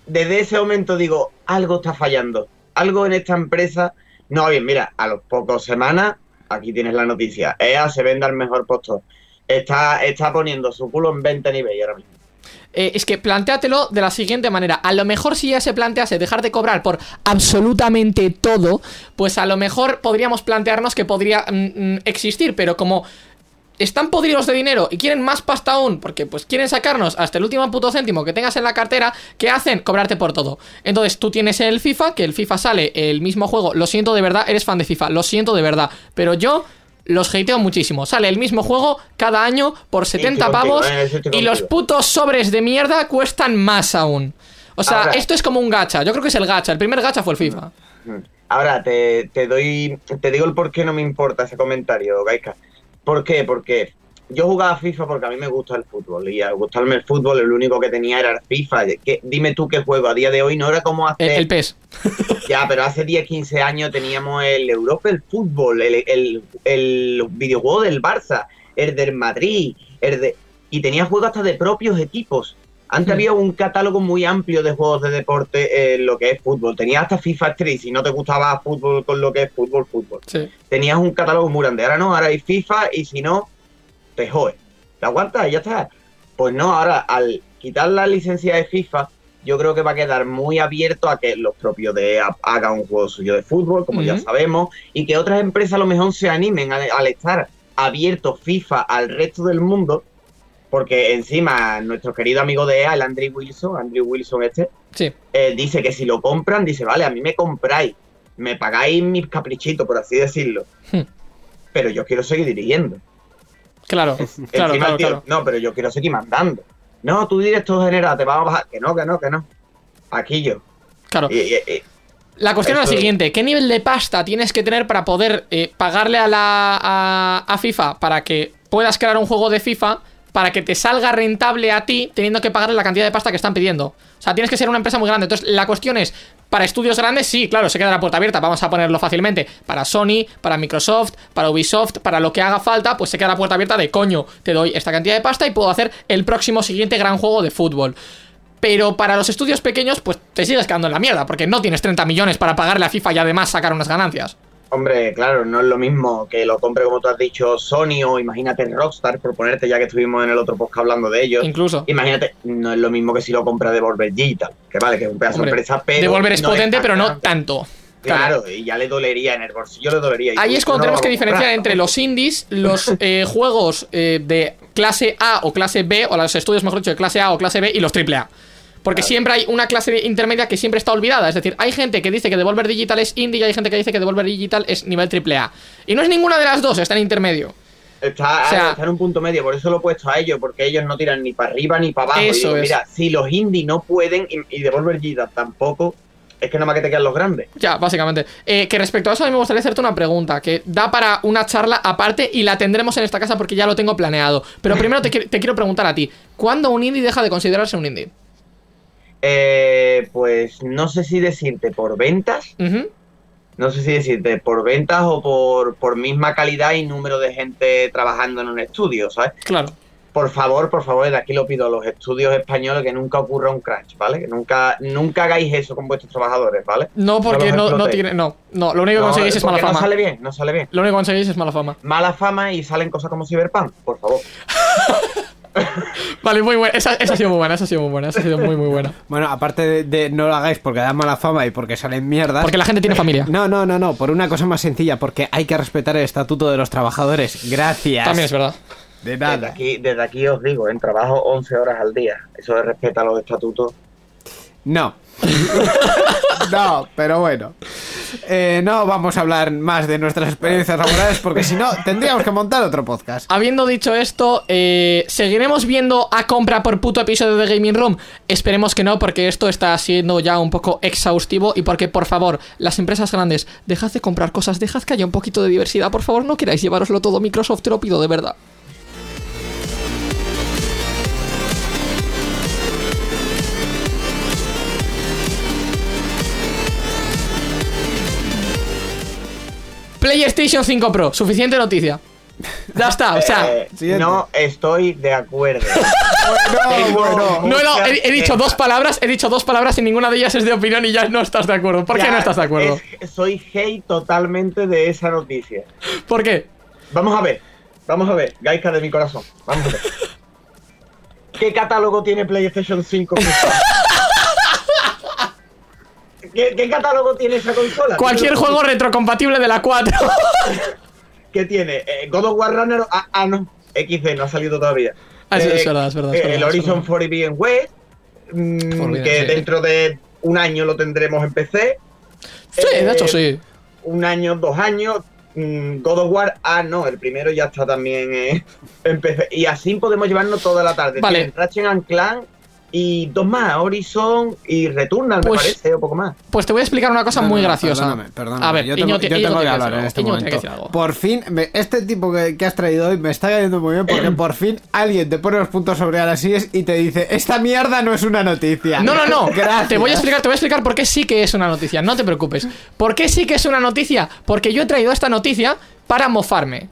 desde ese momento digo, algo está fallando. Algo en esta empresa. No, bien, mira, a los pocos semanas, aquí tienes la noticia. EA se vende al mejor postor. Está, está poniendo su culo en 20 niveles ahora mismo. Eh, es que plantéatelo de la siguiente manera. A lo mejor si ya se plantease dejar de cobrar por absolutamente todo, pues a lo mejor podríamos plantearnos que podría mm, mm, existir, pero como están podridos de dinero y quieren más pasta aún, porque pues quieren sacarnos hasta el último puto céntimo que tengas en la cartera, ¿qué hacen? Cobrarte por todo. Entonces tú tienes el FIFA, que el FIFA sale el mismo juego, lo siento de verdad, eres fan de FIFA, lo siento de verdad, pero yo... Los hateo muchísimo. Sale el mismo juego cada año por 70 contigo, pavos eh, y los putos sobres de mierda cuestan más aún. O sea, Ahora- esto es como un gacha. Yo creo que es el gacha. El primer gacha fue el FIFA. Ahora te, te doy, te digo el por qué no me importa ese comentario, Gaika. ¿Por qué? Porque yo jugaba FIFA porque a mí me gusta el fútbol y al gustarme el fútbol el único que tenía era el FIFA. ¿Qué- dime tú qué juego a día de hoy no era como hace El, el PES. ya, pero hace 10, 15 años teníamos el Europa, el fútbol, el, el, el videojuego del Barça, el del Madrid, el de y tenía juegos hasta de propios equipos. Antes Mm. había un catálogo muy amplio de juegos de deporte en lo que es fútbol. Tenías hasta FIFA Street, si no te gustaba fútbol con lo que es fútbol, fútbol. Sí. Tenías un catálogo muy grande. Ahora no, ahora hay FIFA y si no, te jode. ¿Te aguantas? Y ya está. Pues no, ahora al quitar la licencia de FIFA, yo creo que va a quedar muy abierto a que los propios de EA hagan un juego suyo de fútbol, como ya sabemos, y que otras empresas a lo mejor se animen al, al estar abierto FIFA al resto del mundo, porque encima nuestro querido amigo de EA, el Andrew Wilson, Andrew Wilson este, Sí. eh, dice que si lo compran, dice, vale, a mí me compráis, me pagáis mis caprichitos, por así decirlo, Hmm. pero yo quiero seguir dirigiendo. Claro, claro, claro, tío, claro. No, pero yo quiero seguir mandando. No, tú director general, te vamos a bajar. Que no, que no, que no. Aquí yo. Claro. Y- y- y- La cuestión es la siguiente: ¿qué nivel de pasta tienes que tener para poder eh, pagarle a la a, a FIFA para que puedas crear un juego de FIFA para que te salga rentable a ti teniendo que pagarle la cantidad de pasta que están pidiendo? O sea, tienes que ser una empresa muy grande. Entonces, la cuestión es, para estudios grandes, sí, claro, se queda la puerta abierta, vamos a ponerlo fácilmente. Para Sony, para Microsoft, para Ubisoft, para lo que haga falta, pues se queda la puerta abierta de coño, te doy esta cantidad de pasta y puedo hacer el próximo siguiente gran juego de fútbol. Pero para los estudios pequeños, pues te sigues quedando en la mierda, porque no tienes 30 millones para pagarle a FIFA y además sacar unas ganancias. Hombre, claro, no es lo mismo que lo compre, como tú has dicho, Sony o imagínate Rockstar, por ponerte ya que estuvimos en el otro podcast hablando de ellos. Incluso. Imagínate, no es lo mismo que si lo compra Devolver Digital, que vale, que es un pedazo de empresa, pero. Devolver es no potente, pero no tanto. Claro. Claro, y ya le dolería en el bolsillo, le dolería. y Ahí es cuando no tenemos que diferenciar entre los indies, los eh, juegos eh, de clase A o clase B, o los estudios, mejor dicho, de clase A o clase B y los triple Porque siempre hay una clase intermedia que siempre está olvidada. Es decir, hay gente que dice que Devolver Digital es indie y hay gente que dice que Devolver Digital es nivel triple A. Y no es ninguna de las dos, está en intermedio. Está, O sea- está en un punto medio, por eso lo he puesto a ellos, porque ellos no tiran ni para arriba ni para abajo. Eso digo, es. Mira, si los indie no pueden y, y Devolver Digital tampoco, es que nada más que te quedan los grandes. Ya, básicamente. Eh, que respecto a eso, a mí me gustaría hacerte una pregunta que da para una charla aparte y la tendremos en esta casa porque ya lo tengo planeado. Pero primero te, te quiero preguntar a ti: ¿cuándo un indie deja de considerarse un indie? Eh, pues no sé si decirte por ventas, no sé si decirte por ventas o por, por misma calidad y número de gente trabajando en un estudio, ¿sabes? Claro. Por favor, por favor, de aquí lo pido a los estudios españoles que nunca ocurra un crunch, ¿vale? Que nunca, nunca hagáis eso con vuestros trabajadores, ¿vale? No, porque no, no explotéis. tiene. No, no, lo único que No, conseguís es mala fama. No sale bien, no sale bien. Lo único que conseguís es mala fama. Mala fama y salen cosas como Cyberpunk, por favor. Vale, muy buena. Esa, esa ha sido muy buena, esa ha sido muy buena, esa ha sido muy, muy buena. Bueno, aparte de, de no lo hagáis porque da mala fama y porque salen mierdas. Porque la gente tiene familia. No, no, no, no, por una cosa más sencilla, porque hay que respetar el estatuto de los trabajadores. Gracias. También es verdad. De Desde nada. aquí, desde aquí os digo, en trabajo 11 horas al día. Eso de respeta a los estatutos. No. no, pero bueno. Eh, no vamos a hablar más de nuestras experiencias laborales porque si no, tendríamos que montar otro podcast. Habiendo dicho esto, eh, ¿seguiremos viendo a compra por puto episodio de Gaming Room? Esperemos que no, porque esto está siendo ya un poco exhaustivo y porque, por favor, las empresas grandes, dejad de comprar cosas, dejad que haya un poquito de diversidad, por favor, no queráis llevaroslo todo Microsoft, te lo pido de verdad. PlayStation 5 Pro, suficiente noticia. Ya está, o sea, Eh, no estoy de acuerdo. No, bueno. No, he, he dicho dos quejas. palabras, he dicho dos palabras y ninguna de ellas es de opinión y ya no estás de acuerdo. ¿Por qué Ya, no estás de acuerdo? es- soy hate totalmente de esa noticia. ¿Por qué? Vamos a ver, vamos a ver, Gaika de mi corazón. Vamos a ver. ¿Qué catálogo tiene PlayStation 5? ¿Qué, qué catálogo tiene esa consola? Cualquier juego retrocompatible de la 4. ¿Qué tiene? Eh, God of War Runner. Ah, ah, no. XD no ha salido todavía. Ah, sí, Eh, es verdad, es verdad, es eh, verdad, el es Horizon. Forbidden West. mm, Forbidden, que sí. dentro de un año lo tendremos en PC. Sí, de hecho Eh, sí. Un año, dos años. mm, God of War. Ah, no. El primero ya está también en PC. Y así podemos llevarnos toda la tarde. Vale. Ratchet and Clank. Y dos más, Horizon y Returnal, Pues- me parece, o poco más. Pues te voy a explicar una cosa No, muy no, graciosa. Perdóname, perdóname. A ver, yo tengo, Iñigo, yo tengo que hablar en este que momento. Por fin, me- este tipo que, que has traído hoy me está cayendo muy bien porque por fin alguien te pone los puntos sobre las sillas y te dice: Esta mierda no es una noticia. No, no, no. Gracias. Te voy a explicar, te voy a explicar por qué sí que es una noticia. No te preocupes. ¿Por qué sí que es una noticia? Porque yo he traído esta noticia para mofarme.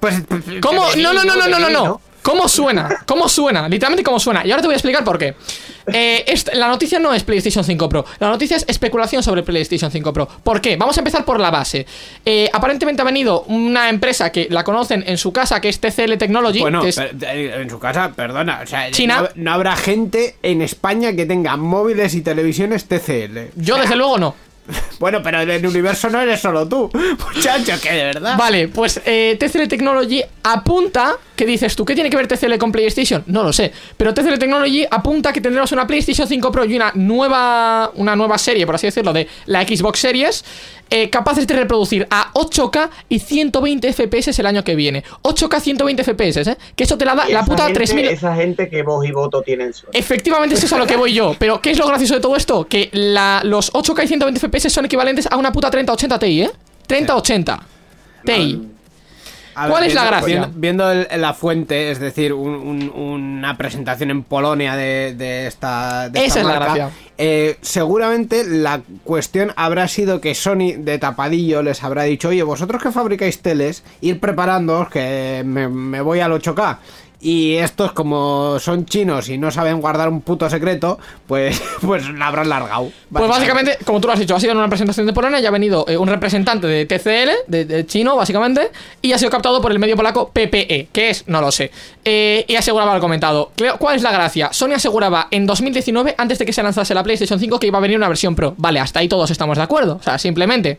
Pues, ¿Cómo? Que me No, no, no, no, no, no, no. ¿Cómo suena? ¿Cómo suena? Literalmente cómo suena. Y ahora te voy a explicar por qué. Eh, esta- la noticia no es PlayStation 5 Pro. La noticia es especulación sobre PlayStation 5 Pro. ¿Por qué? Vamos a empezar por la base. Eh, aparentemente ha venido una empresa que la conocen en su casa, que es TCL Technology. Bueno, que es- per- eh, en su casa, perdona, o sea, China. No, no habrá gente en España que tenga móviles y televisiones TCL. yo, desde luego, no. Bueno, pero en el universo no eres solo tú, muchacho, que de verdad. Vale, pues eh, TCL Technology apunta. ¿Qué dices tú? ¿Qué tiene que ver TCL con PlayStation? No lo sé. Pero TCL Technology apunta que tendremos una PlayStation 5 Pro y una nueva, una nueva serie, por así decirlo, de la Xbox Series. Eh, capaces de reproducir a 8K y 120 FPS el año que viene. 8K 120 FPS, ¿eh? Que eso te la da la puta gente- 3000. Esa gente que voz y voto tienen Sony. Efectivamente, eso es a lo que voy yo. Pero, ¿qué es lo gracioso de todo esto? Que la- los 8K y 120 FPS son equivalentes a una puta 3080 Ti, ¿eh? 3080 Ti. A ¿Cuál es la gracia? Viendo, viendo el- la fuente, es decir, un- un- una presentación en Polonia de, de esta, de Esa esta es la gracia. Eh, seguramente la cuestión habrá sido que Sony de tapadillo les habrá dicho, oye, vosotros que fabricáis teles, ir preparándoos que me, me voy al 8K. Y estos, como son chinos y no saben guardar un puto secreto, pues, pues la habrán largado. Pues básicamente, como tú lo has dicho, ha sido en una presentación de Polonia, ya ha venido eh, un representante de TCL, de, de chino, básicamente, y ha sido captado por el medio polaco PPE, que es, no lo sé. Eh, y aseguraba lo comentado. ¿Cuál es la gracia? Sony aseguraba en 2019, antes de que se lanzase la PlayStation 5, que iba a venir una versión Pro. Vale, hasta ahí todos estamos de acuerdo. O sea, simplemente,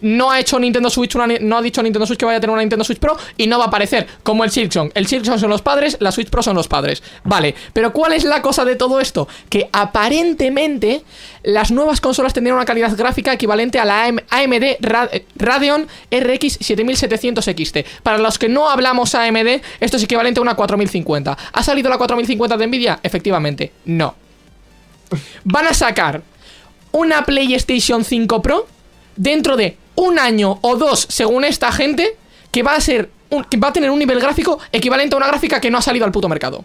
no ha hecho Nintendo Switch, no ha dicho Nintendo Switch que vaya a tener una Nintendo Switch Pro y no va a aparecer como el Silksong. El Silksong son los padres, la Switch Pro son los padres. Vale, pero ¿cuál es la cosa de todo esto? Que aparentemente las nuevas consolas tendrían una calidad gráfica equivalente a la AM AMD eh, Radeon RX 7700 XT. Para los que no hablamos AMD, esto es equivalente a una 4050. ¿Ha salido la 4050 de Nvidia? Efectivamente, no. Van a sacar una PlayStation 5 Pro dentro de un año o dos, según esta gente, que va a ser un- que va a tener un nivel gráfico equivalente a una gráfica que no ha salido al puto mercado.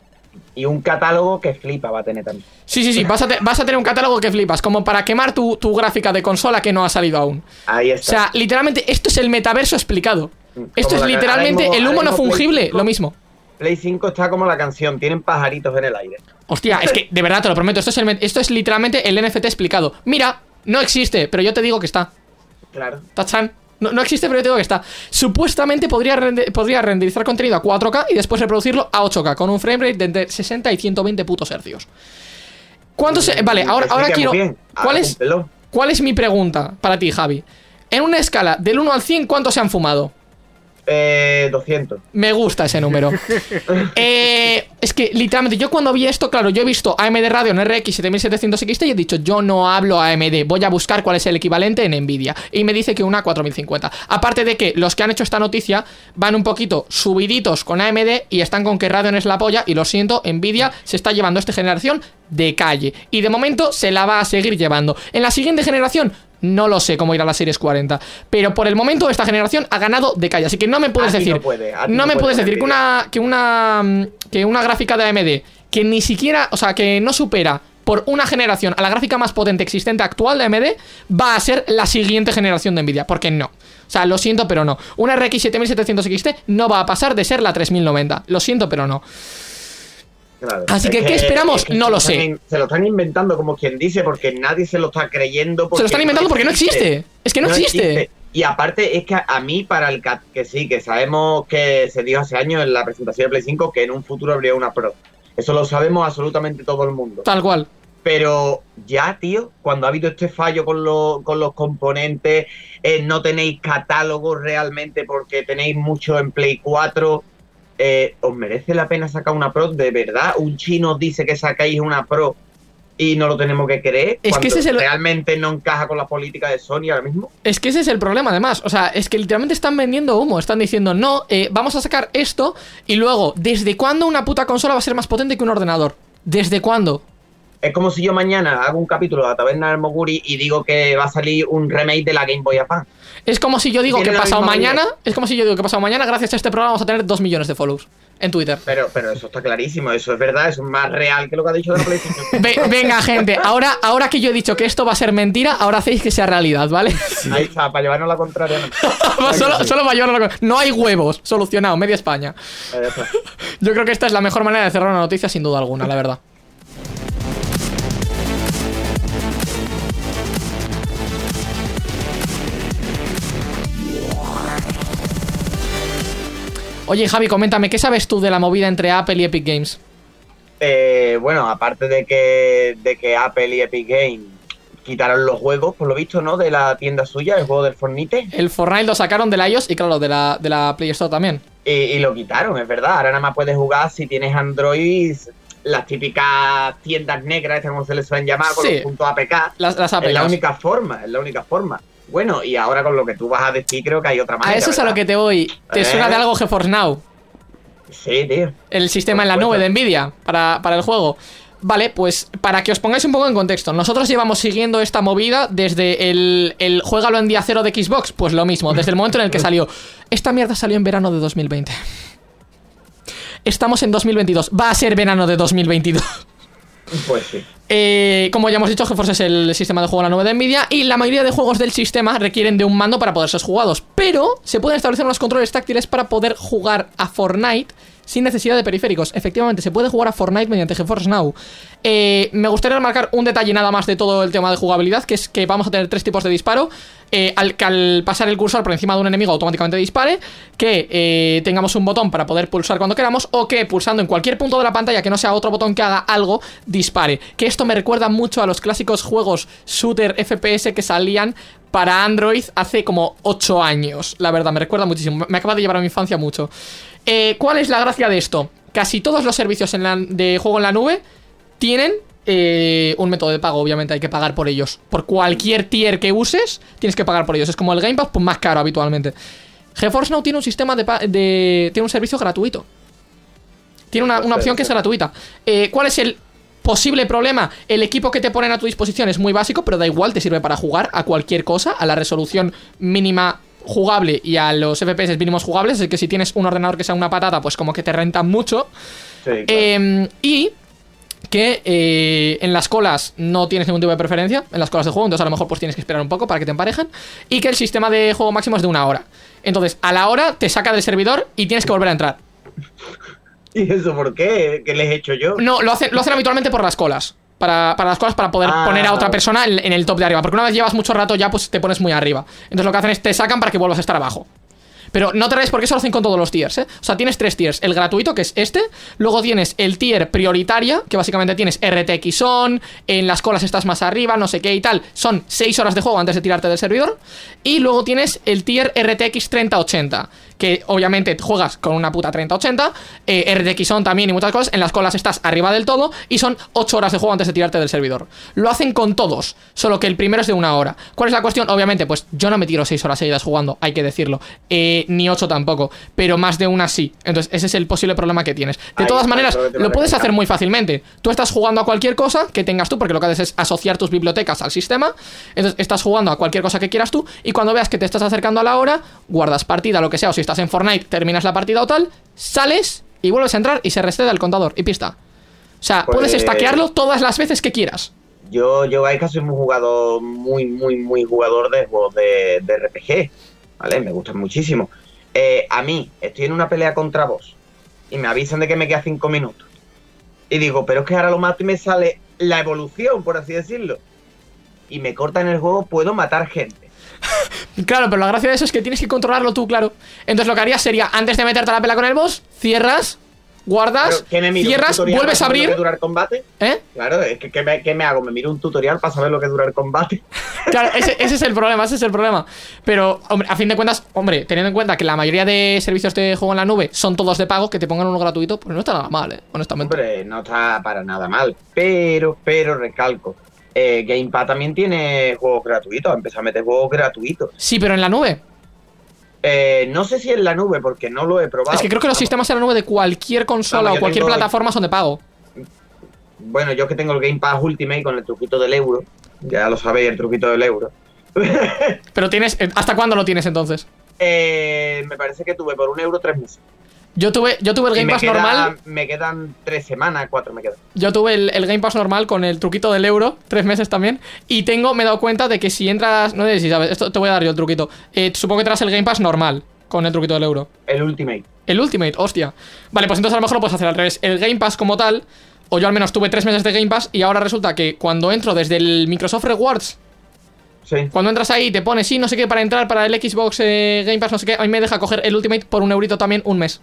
Y un catálogo que flipa va a tener también. Sí, sí, sí, vas a, te- vas a tener un catálogo que flipas, como para quemar tu, tu gráfica de consola que no ha salido aún. Ahí O está. sea, literalmente, esto es el metaverso explicado. Esto es literalmente mismo- el humo no fungible, 5. lo mismo. Play 5 está como la canción, tienen pajaritos en el aire. Hostia, es que de verdad te lo prometo, esto es, el, met- esto es literalmente el NFT explicado. Mira, no existe, pero yo te digo que está. Claro. Tachan. No, no existe, pero yo te digo que está. Supuestamente podría, rende- podría renderizar contenido a 4K y después reproducirlo a 8K con un framerate de entre 60 y 120 putos hercios. ¿Cuánto se.? Vale, ahora, sí, ahora que quiero. ¿Cuál Ahora es. ¿Cuál es mi pregunta para ti, Javi? En una escala del 1 al 100, ¿cuántos se han fumado? Eh, 200. Me gusta ese número. Eh, es que literalmente yo cuando vi esto, claro, yo he visto AMD Radeon RX 7700 XT y he dicho, yo no hablo AMD, voy a buscar cuál es el equivalente en Nvidia. Y me dice que una 4050. Aparte de que los que han hecho esta noticia van un poquito subiditos con AMD y están con que Radeon es la polla y lo siento, Nvidia se está llevando esta generación de calle. Y de momento se la va a seguir llevando. En la siguiente generación... No lo sé cómo irá la Series 40, pero por el momento esta generación ha ganado de calle, así que no me puedes A ti no decir, puede, no no me puede, puedes decir que una que una mm, que una gráfica de AMD que ni siquiera, o sea, que no supera por una generación a la gráfica más potente existente actual de AMD va a ser la siguiente generación de Nvidia, porque no. O sea, lo siento, pero no. Una RX 7700 XT no va a pasar de ser la 3090. Lo siento, pero no. Claro. Así que, Es ¿qué esperamos? es que No lo sé. in- Se lo están inventando como quien dice, porque nadie se lo está creyendo. Se lo están inventando porque no existe. Es que no, existe. Y aparte es que a mí para el CAT, que sí, que sabemos que se dijo hace años en la presentación de Play 5 que en un futuro habría una Pro. Eso lo sabemos absolutamente todo el mundo. Tal cual. Pero ya, tío, cuando ha habido este fallo con, los- con los componentes, eh, no tenéis catálogo realmente porque tenéis mucho en Play 4, eh, ¿os merece la pena sacar una Pro? ¿De verdad? ¿Un chino dice que sacáis una Pro y no lo tenemos que creer? Es que cuando ese es el- realmente no encaja con la política de Sony ahora mismo. Es que ese es el problema, además. O sea, es que literalmente están vendiendo humo. Están diciendo, no, eh, vamos a sacar esto. Y luego, ¿desde cuándo una puta consola va a ser más potente que un ordenador? ¿Desde cuándo? Es como si yo mañana hago un capítulo de la taberna del Moguri y digo que va a salir un remake de la Game Boy Advance. Es como si yo digo que pasado mañana, es como si yo digo que pasado mañana, gracias a este programa vamos a tener 2 millones de follows en Twitter. Pero, pero eso está clarísimo, eso es verdad, eso es más real que lo que ha dicho de la PlayStation. Ve- venga, gente, ahora, ahora que yo he dicho que esto va a ser mentira, ahora hacéis que sea realidad, ¿vale? Ahí está, para llevarnos la contraria. ¿no? solo, solo va a llevarlo la co- No hay huevos, solucionado, media España. Yo creo que esta es la mejor manera de cerrar una noticia, sin duda alguna, la verdad. Oye, Javi, coméntame, ¿qué sabes tú de la movida entre Apple y Epic Games? Eh, bueno, aparte de que, de que Apple y Epic Games quitaron los juegos, por lo visto, ¿no? De la tienda suya, el juego del Fornite. El Fortnite lo sacaron de la iOS y, claro, de la, de la Play Store también. Y, y lo quitaron, es verdad. Ahora nada más puedes jugar si tienes Android, las típicas tiendas negras, como se les suelen llamar, con Sí. los puntos APK. Las, las Es la única forma, es la única forma. Bueno, y ahora con lo que tú vas a decir, creo que hay otra A manera. eso es a lo que te voy. ¿Te Eh. suena de algo GeForce Now? Sí, tío. el sistema en la nube de Nvidia para, para el juego. Vale, pues para que os pongáis un poco en contexto, nosotros llevamos siguiendo esta movida desde el, el juégalo en día cero de Xbox, pues lo mismo, desde el momento en el que salió. Esta mierda salió en verano de 2020. Estamos en 2022, va a ser verano de 2022. Pues sí. Eh, como ya hemos dicho, GeForce es el sistema de juego en la nube de Nvidia y la mayoría de juegos del sistema requieren de un mando para poder ser jugados, pero se pueden establecer unos controles táctiles para poder jugar a Fortnite sin necesidad de periféricos. Efectivamente, se puede jugar a Fortnite mediante GeForce Now. Eh, me gustaría remarcar un detalle nada más de todo el tema de jugabilidad, que es que vamos a tener tres tipos de disparo. Eh, al, que al pasar el cursor por encima de un enemigo automáticamente dispare, que eh, tengamos un botón para poder pulsar cuando queramos, o que pulsando en cualquier punto de la pantalla que no sea otro botón que haga algo, dispare. Que esto me recuerda mucho a los clásicos juegos shooter FPS que salían para Android hace como 8 años. La verdad, me recuerda muchísimo. Me acaba de llevar a mi infancia mucho. Eh, ¿Cuál es la gracia de esto? Casi todos los servicios en la- de juego en la nube tienen eh, un método de pago, obviamente hay que pagar por ellos. Por cualquier tier que uses, tienes que pagar por ellos. Es como el Game Pass, pues más caro habitualmente. GeForce Now tiene un sistema de, de- tiene un servicio gratuito. Tiene una, una opción que es gratuita. Eh, ¿Cuál es el posible problema? El equipo que te ponen a tu disposición es muy básico, pero da igual, te sirve para jugar a cualquier cosa, a la resolución mínima jugable y a los FPS mínimos jugables. Es que si tienes un ordenador que sea una patata, pues como que te rentan mucho. Sí, claro. Eh, y que eh, en las colas no tienes ningún tipo de preferencia, en las colas de juego, entonces a lo mejor pues tienes que esperar un poco para que te emparejen. Y que el sistema de juego máximo es de una hora. Entonces, a la hora te saca del servidor y tienes que volver a entrar. ¿Y eso por qué? ¿Qué les he hecho yo? No, lo hacen, lo hacen habitualmente por las colas. Para, para las colas, para poder Ah. poner a otra persona en, en el top de arriba. Porque una vez llevas mucho rato ya, pues te pones muy arriba. Entonces lo que hacen es te sacan para que vuelvas a estar abajo. Pero no te rayes porque eso lo hacen con todos los tiers, ¿eh? O sea, tienes tres tiers. El gratuito, que es este. Luego tienes el tier prioritaria, que básicamente tienes RTX on, en las colas estás más arriba, no sé qué y tal. Son 6 horas de juego antes de tirarte del servidor. Y luego tienes el tier RTX 3080, que obviamente juegas con una puta 3080. Eh, RTX on también y muchas cosas. En las colas estás arriba del todo y son 8 horas de juego antes de tirarte del servidor. Lo hacen con todos, solo que el primero es de una hora. ¿Cuál es la cuestión? Obviamente, pues yo no me tiro 6 horas seguidas jugando, hay que decirlo. Eh, ni 8 tampoco, pero más de una sí. Entonces, ese es el posible problema que tienes. De Ahí todas maneras, lo puedes hacer muy fácilmente. Tú estás jugando a cualquier cosa que tengas tú, porque lo que haces es asociar tus bibliotecas al sistema. Entonces, estás jugando a cualquier cosa que quieras tú, y cuando veas que te estás acercando a la hora, guardas partida, lo que sea, o si estás en Fortnite, terminas la partida o tal, sales y vuelves a entrar y se resteda el contador y pista. O sea, puedes Pues- stackearlo todas las veces que quieras. Yo, yo Gaika soy muy jugador, muy, muy, muy jugador de juegos de, de RPG. ¿Vale? Me gustan muchísimo. Eh, a mí, estoy en una pelea contra vos y me avisan de que me queda cinco minutos. Y digo, pero es que ahora lo mato y me sale la evolución, por así decirlo. Y me cortan el juego, puedo matar gente. Claro, pero la gracia de eso es que tienes que controlarlo tú, claro. Entonces lo que harías sería, antes de meterte a la pelea con el boss, cierras, guardas, Pero, ¿qué me miro? ¿Un cierras, vuelves a abrir. que dura el combate? ¿Eh? Claro, ¿qué me, qué me hago? ¿Me miro un tutorial para saber lo que dura el combate? Claro, ese, ese es el problema, ese es el problema. Pero, hombre, a fin de cuentas, hombre, teniendo en cuenta que la mayoría de servicios de juego en la nube son todos de pago, que te pongan uno gratuito, pues no está nada mal, eh, honestamente. Hombre, no está para nada mal. Pero, pero, recalco. Eh, Gamepad también tiene juegos gratuitos. Ha empezado a meter juegos gratuitos. Sí, pero en la nube. Eh, no sé si en la nube, porque no lo he probado. Es que creo que los sistemas en la nube de cualquier consola o cualquier plataforma son de pago. bueno, yo que tengo el Game Pass Ultimate con el truquito del euro, ya lo sabéis, el truquito del euro. Pero tienes. eh, ¿Hasta cuándo lo tienes entonces? Eh, me parece que tuve por un euro tres meses. Yo tuve, yo tuve el Game me Pass queda- normal. Me quedan tres semanas, cuatro me quedan. Yo tuve el, el Game Pass normal con el truquito del euro, tres meses también. Y tengo, me he dado cuenta de que si entras. No sé si sabes, esto te voy a dar yo el truquito. Eh, supongo que tendrás el Game Pass normal con el truquito del euro. El Ultimate. El Ultimate, hostia. Vale, pues entonces a lo mejor lo puedes hacer al revés. El Game Pass como tal, o yo al menos tuve tres meses de Game Pass y ahora resulta que cuando entro desde el Microsoft Rewards, Sí. cuando entras ahí te pone sí, no sé qué, para entrar para el Xbox eh, Game Pass, no sé qué, a mí me deja coger el Ultimate por un eurito también un mes.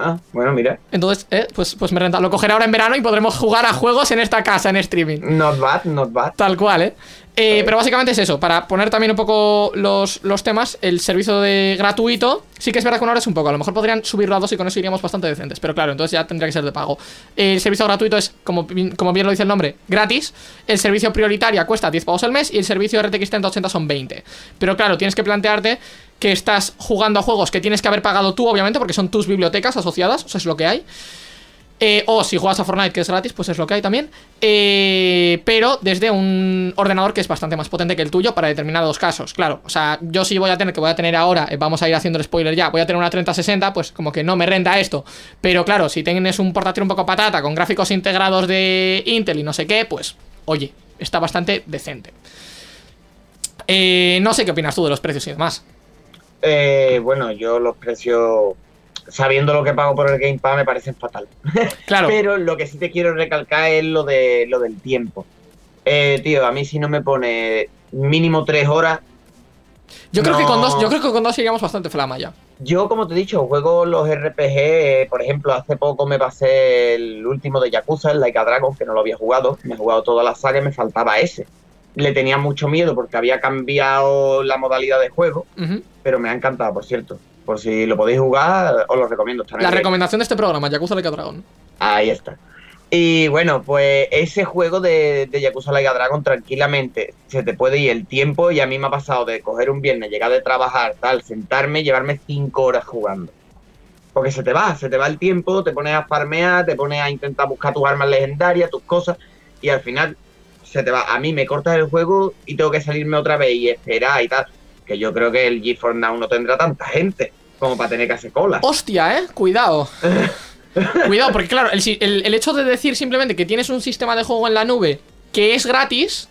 Ah, bueno, mira. Entonces, eh, pues, pues me renta. Lo cogeré ahora en verano y podremos jugar a juegos en esta casa en streaming. Not bad, not bad. Tal cual, ¿eh? Eh, pero básicamente es eso, para poner también un poco los, los temas, el servicio de gratuito, sí que es verdad que una hora es un poco, a lo mejor podrían subirlo a dos y con eso iríamos bastante decentes, pero claro, entonces ya tendría que ser de pago. El servicio gratuito es, como, bien- como bien lo dice el nombre, gratis, el servicio prioritaria cuesta 10 pavos al mes y el servicio RTX 3080 son 20. Pero claro, tienes que plantearte que estás jugando a juegos que tienes que haber pagado tú, obviamente, porque son tus bibliotecas asociadas, o sea, es lo que hay. Eh, o si juegas a Fortnite, que es gratis, pues es lo que hay también. Eh, pero desde un ordenador que es bastante más potente que el tuyo para determinados casos. Claro, o sea, yo sí voy a tener, que voy a tener ahora, eh, vamos a ir haciendo el spoiler ya, voy a tener una 3060, pues como que no me renta esto. Pero claro, si tienes un portátil un poco patata con gráficos integrados de Intel y no sé qué, pues oye, está bastante decente. No sé qué opinas tú de los precios y demás. Bueno, yo los precios, sabiendo lo que pago por el Game Pass, me parecen fatal. Claro. Pero lo que sí te quiero recalcar es lo de lo del tiempo. Eh, tío, a mí si no me pone mínimo tres horas, Yo creo que con dos, yo creo que con dos bastante flama ya. yo como te he dicho, juego los RPG, eh, por ejemplo, hace poco me pasé el último de Yakuza, el Like a Dragon, que no lo había jugado, me he jugado toda la saga y me faltaba ese. Le tenía mucho miedo porque había cambiado la modalidad de juego, pero me ha encantado, por cierto. Por si lo podéis jugar, os lo recomiendo. está en La recomendación de este programa, Yakuza Like a Dragon. Ahí está. Y bueno, pues ese juego de, de Yakuza Dragon tranquilamente se te puede ir el tiempo y a mí me ha pasado de coger un viernes, llegar de trabajar, tal, sentarme y llevarme cinco horas jugando. Porque se te va, se te va el tiempo, te pones a farmear, te pones a intentar buscar tus armas legendarias, tus cosas y al final se te va. A mí me cortas el juego y tengo que salirme otra vez y esperar y tal. Que yo creo que el GeForce Now no tendrá tanta gente como para tener que hacer cola. Hostia, eh, cuidado. cuidado, porque claro, el, el- el hecho de decir simplemente que tienes un sistema de juego en la nube que es gratis,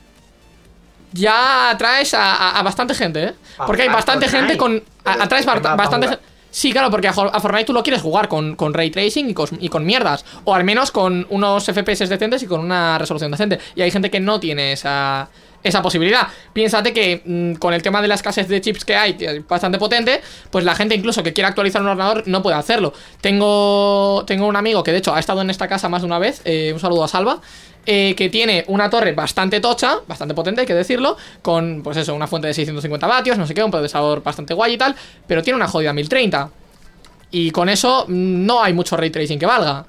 ya atraes a, a- a bastante gente, ¿eh? Porque hay bastante gente con... a- atraes ¿qué basta- más va a bastante gente... Sí, claro, porque a Fortnite tú lo quieres jugar con, con ray tracing y con, y con mierdas. O al menos con unos FPS decentes y con una resolución decente. Y hay gente que no tiene esa, esa posibilidad. Piénsate que mm, con el tema de la escasez de chips que hay, que es bastante potente, pues la gente incluso que quiera actualizar un ordenador no puede hacerlo. Tengo, tengo un amigo que de hecho ha estado en esta casa más de una vez, eh, un saludo a Salva, eh, que tiene una torre bastante tocha, bastante potente, hay que decirlo, con pues eso, una fuente de 650 vatios, no sé qué, un procesador bastante guay y tal, pero tiene una jodida 1030. Y con eso mm, no hay mucho ray tracing que valga.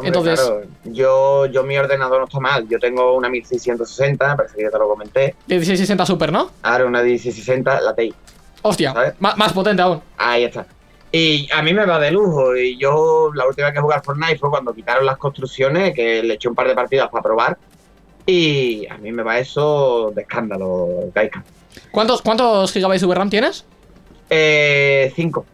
Hombre, Entonces- claro, yo, yo mi ordenador no está mal. Yo tengo una 1660, parece que ya te lo comenté. De 1660 Super, ¿no? Ahora una 1660, la TI. Hostia, más potente aún. Ahí está. Y a mí me va de lujo. Y yo la última vez que jugué Fortnite fue cuando quitaron las construcciones, que le eché un par de partidas para probar. Y a mí me va eso de escándalo, Gaika. ¿Cuántos, ¿Cuántos gigabytes de VRAM tienes? Eh, cinco.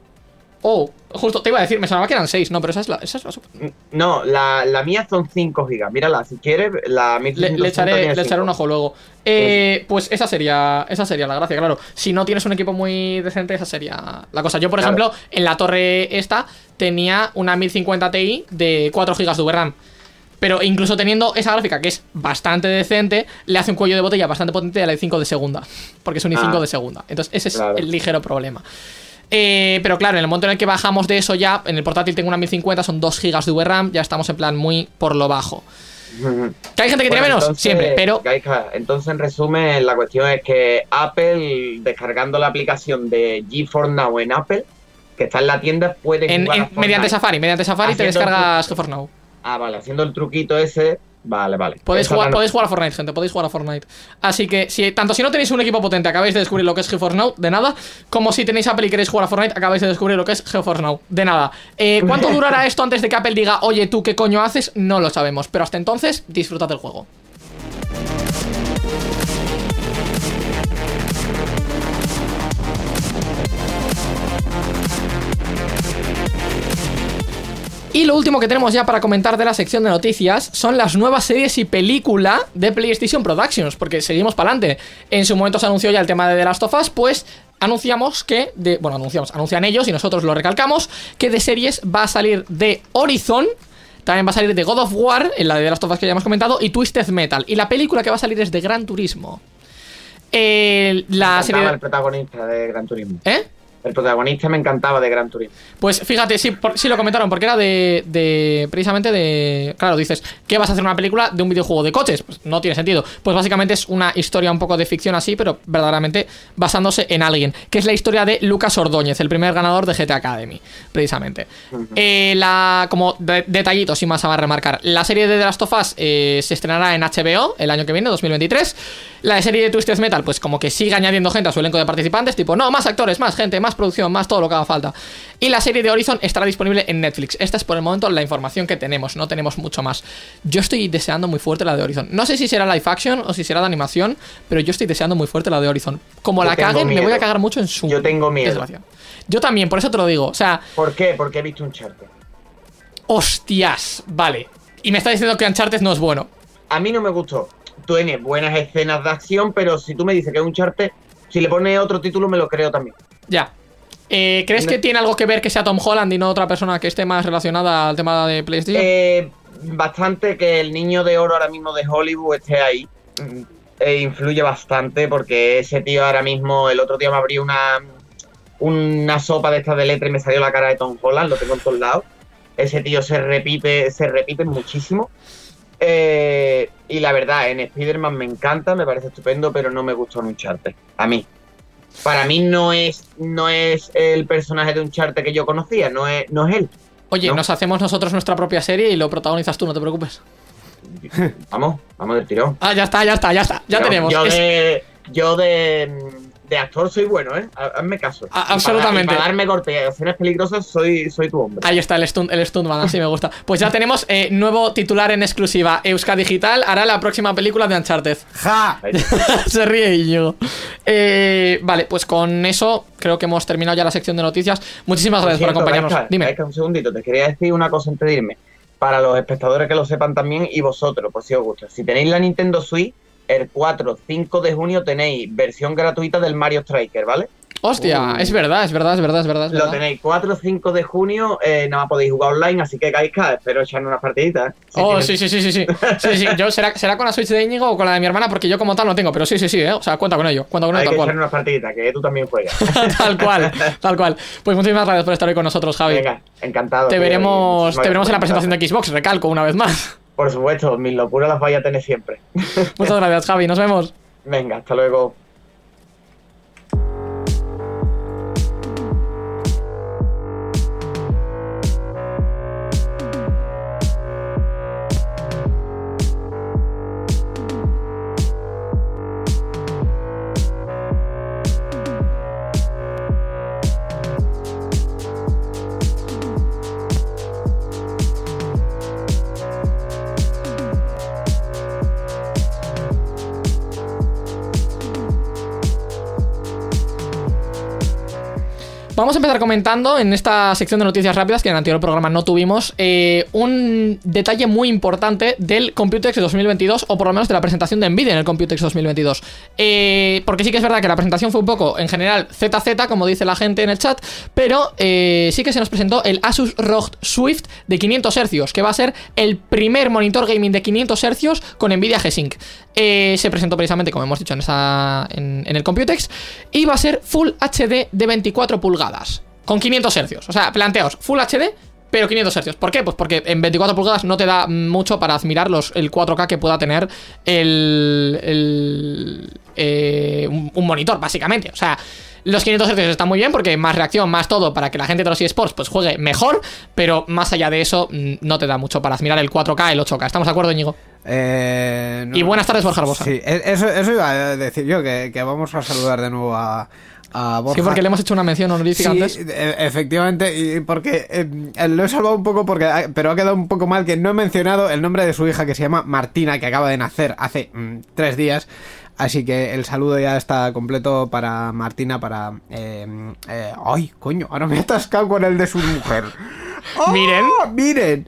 Oh, justo te iba a decir, me sonaba que eran 6, no, pero esa es la, esa es la super. No, la, la mía son 5 gigas. Mírala, si quieres, la Le, 1660 le echaré, le echaré un ojo luego. Eh, pues esa sería, esa sería la gracia, claro. Si no tienes un equipo muy decente, esa sería la cosa. Yo, por Claro. ejemplo, en la torre esta tenía una 1050 Ti de 4 GB de VRAM. Pero incluso teniendo esa gráfica, que es bastante decente, le hace un cuello de botella bastante potente a la i5 de segunda. Porque es un i5 Ah. de segunda. Entonces, ese es Claro. el ligero problema. Eh, pero claro, en el momento en el que bajamos de eso ya, en el portátil tengo una 1050, son 2 GB de VRAM, ya estamos en plan muy por lo bajo. ¿Que hay gente que tiene menos? entonces, Siempre, pero entonces, en resumen, la cuestión es que Apple, descargando la aplicación de GeForce Now en Apple, que está en la tienda, puede en- en- mediante Safari, mediante Safari te descargas. GeForce Now. Ah, vale, haciendo el truquito ese, Vale, vale. Podéis jugar, podéis jugar a Fortnite, gente, podéis jugar a Fortnite. Así que, si, tanto si no tenéis un equipo potente, acabáis de descubrir lo que es GeForce Now, de nada. Como si tenéis Apple y queréis jugar a Fortnite, acabáis de descubrir lo que es GeForce Now, de nada. Eh, ¿Cuánto durará esto antes de que Apple diga, oye, tú qué coño haces? No lo sabemos. Pero hasta entonces, disfrutad del juego. Y lo último que tenemos ya para comentar de la sección de noticias son las nuevas series y película de PlayStation Productions, porque seguimos para adelante. En su momento se anunció ya el tema de The Last of Us, pues anunciamos que, de, bueno, anunciamos, anuncian ellos y nosotros lo recalcamos, que de series va a salir de Horizon, también va a salir de God of War, en la de The Last of Us que ya hemos comentado, y Twisted Metal. Y la película que va a salir es de Gran Turismo. Eh, la serie... el protagonista de Gran Turismo. ¿Eh? El protagonista me encantaba de Gran Turismo. Pues fíjate, sí, por- sí lo comentaron, porque era de, de- Precisamente de. Claro, dices, ¿qué vas a hacer una película de un videojuego de coches? Pues no tiene sentido. Pues básicamente es una historia un poco de ficción así, pero verdaderamente basándose en alguien. Que es la historia de Lucas Ordóñez, el primer ganador de GT Academy, precisamente. Eh, la, como de- detallitos y más a remarcar. La serie de The Last of Us eh, se estrenará en HBO el año que viene, 2023. La serie de Twisted Metal, pues como que sigue añadiendo gente a su elenco de participantes, tipo, no, más actores, más gente, más producción, más todo lo que haga falta. Y la serie de Horizon estará disponible en Netflix. Esta es por el momento la información que tenemos, no tenemos mucho más. Yo estoy deseando muy fuerte la de Horizon. No sé si será live action o si será de animación, pero yo estoy deseando muy fuerte la de Horizon. Como Yo la caguen, me voy a cagar mucho en su Yo tengo miedo. desgracia. Yo también, por eso te lo digo. O sea, ¿Por qué? Porque he visto un charter. hostias, vale. Y me está diciendo que Uncharted no es bueno. A mí no me gustó. Tiene buenas escenas de acción, pero si tú me dices que es un charter, si le pones otro título me lo creo también. Ya. Eh, ¿Crees No. que tiene algo que ver que sea Tom Holland y no otra persona que esté más relacionada al tema de PlayStation? Eh, bastante que el niño de oro ahora mismo de Hollywood esté ahí. Eh, influye bastante porque ese tío ahora mismo, el otro día me abrió una, una sopa de estas de letra y me salió la cara de Tom Holland, lo tengo en todos lados. Ese tío se repite, se repite muchísimo. Eh, y la verdad, en Spider-Man me encanta, me parece estupendo, pero no me gustó en Uncharted. A mí. Para mí no es, no es el personaje de Uncharted que yo conocía, no es, no es él. Oye, no. nos hacemos nosotros nuestra propia serie y lo protagonizas tú, no te preocupes. Vamos, vamos del tirón. Ah, ya está, ya está, ya está. Ya tenemos. Yo, Es- de, yo de, de actor soy bueno, ¿eh? Ha- Hazme caso. A- Y para- absolutamente. y Para, darme golpes y acciones peligrosas soy, soy tu hombre. Ahí está el stunt, el stuntman, así me gusta. Pues ya tenemos eh, nuevo titular en exclusiva. Euska Digital hará la próxima película de Uncharted. ¡Ja! Se ríe Íñigo. Eh, vale, pues con eso creo que hemos terminado ya la sección de noticias. Muchísimas gracias por cierto, acompañarnos. Dime. Un segundito, te quería decir una cosa antes de irme. Para los espectadores que lo sepan también y vosotros, por si os gusta. Si tenéis la Nintendo Switch, el 4, 5 de junio tenéis versión gratuita del Mario Striker, ¿vale? Hostia, Uh. es verdad, es verdad, es verdad, es verdad. Lo verdad. tenéis 4 5 de junio, eh, nada más podéis jugar online, así que Gaisca, espero echarme unas partiditas. ¿eh? Si Oh, tienes- sí, sí, sí, sí, sí. Sí, sí. Yo, ¿será, será con la Switch de Íñigo o con la de mi hermana? Porque yo como tal no tengo, pero sí, sí, sí, ¿eh? O sea, cuenta con ello, cuenta con Hay ello que tal echar cual. unas partiditas, que tú también juegas. tal cual, tal cual. Pues muchísimas gracias por estar hoy con nosotros, Javi. Venga, encantado. te veremos, te veremos en la presentación de Xbox, recalco una vez más. Por supuesto, mis locuras las vais a tener siempre. Muchas gracias, Javi. Nos vemos. Venga, hasta luego. Vamos a empezar comentando en esta sección de noticias rápidas que en el anterior programa no tuvimos eh, un detalle muy importante del Computex de 2022 o por lo menos de la presentación de Nvidia en el Computex 2022. Eh, porque sí que es verdad que la presentación fue un poco en general ZZ como dice la gente en el chat, pero eh, sí que se nos presentó el Asus ROG Swift de 500 Hz que va a ser el primer monitor gaming de 500 Hz con Nvidia G-Sync. Eh, se presentó precisamente como hemos dicho en, esa, en, el Computex y va a ser Full HD de 24 pulgadas con 500 Hz. O sea, planteaos, Full HD, pero 500 Hz. ¿Por qué? Pues porque en 24 pulgadas no te da mucho para admirar el 4K que pueda tener el, el, eh, un monitor, básicamente. O sea, Los 500 Hz están muy bien porque más reacción, más todo para que la gente de los eSports pues juegue mejor, pero más allá de eso mm, no te da mucho para mirar el 4K, el 8K. ¿Estamos de acuerdo, Íñigo? Eh, no- Y buenas tardes, Borja Arbosa. Sí, e- eso, eso iba a decir yo, que, que vamos a saludar de nuevo a, Borja. Sí, porque le hemos hecho una mención honorífica Sí, antes. e- efectivamente, y porque eh, lo he salvado un poco porque ha- pero ha quedado un poco mal que no he mencionado el nombre de su hija que se llama Martina, que acaba de nacer hace mm, tres días. Así que el saludo ya está completo para Martina, para... eh, eh, ¡Ay, coño! Ahora me he atascado con el de su mujer. ¡Oh, Miren. ¡Miren!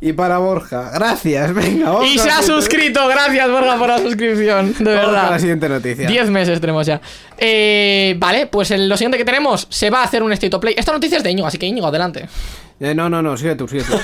Y para Borja, gracias, venga. vamos Y se ha suscrito, gracias Borja por la suscripción, de vamos verdad. la siguiente noticia. 10 meses tenemos ya. Eh, vale, pues el- lo siguiente que tenemos, se va a hacer un State of Play. Esta noticia es de Íñigo, así que Íñigo, adelante. Eh, no, no, no, sigue tú, sigue tú.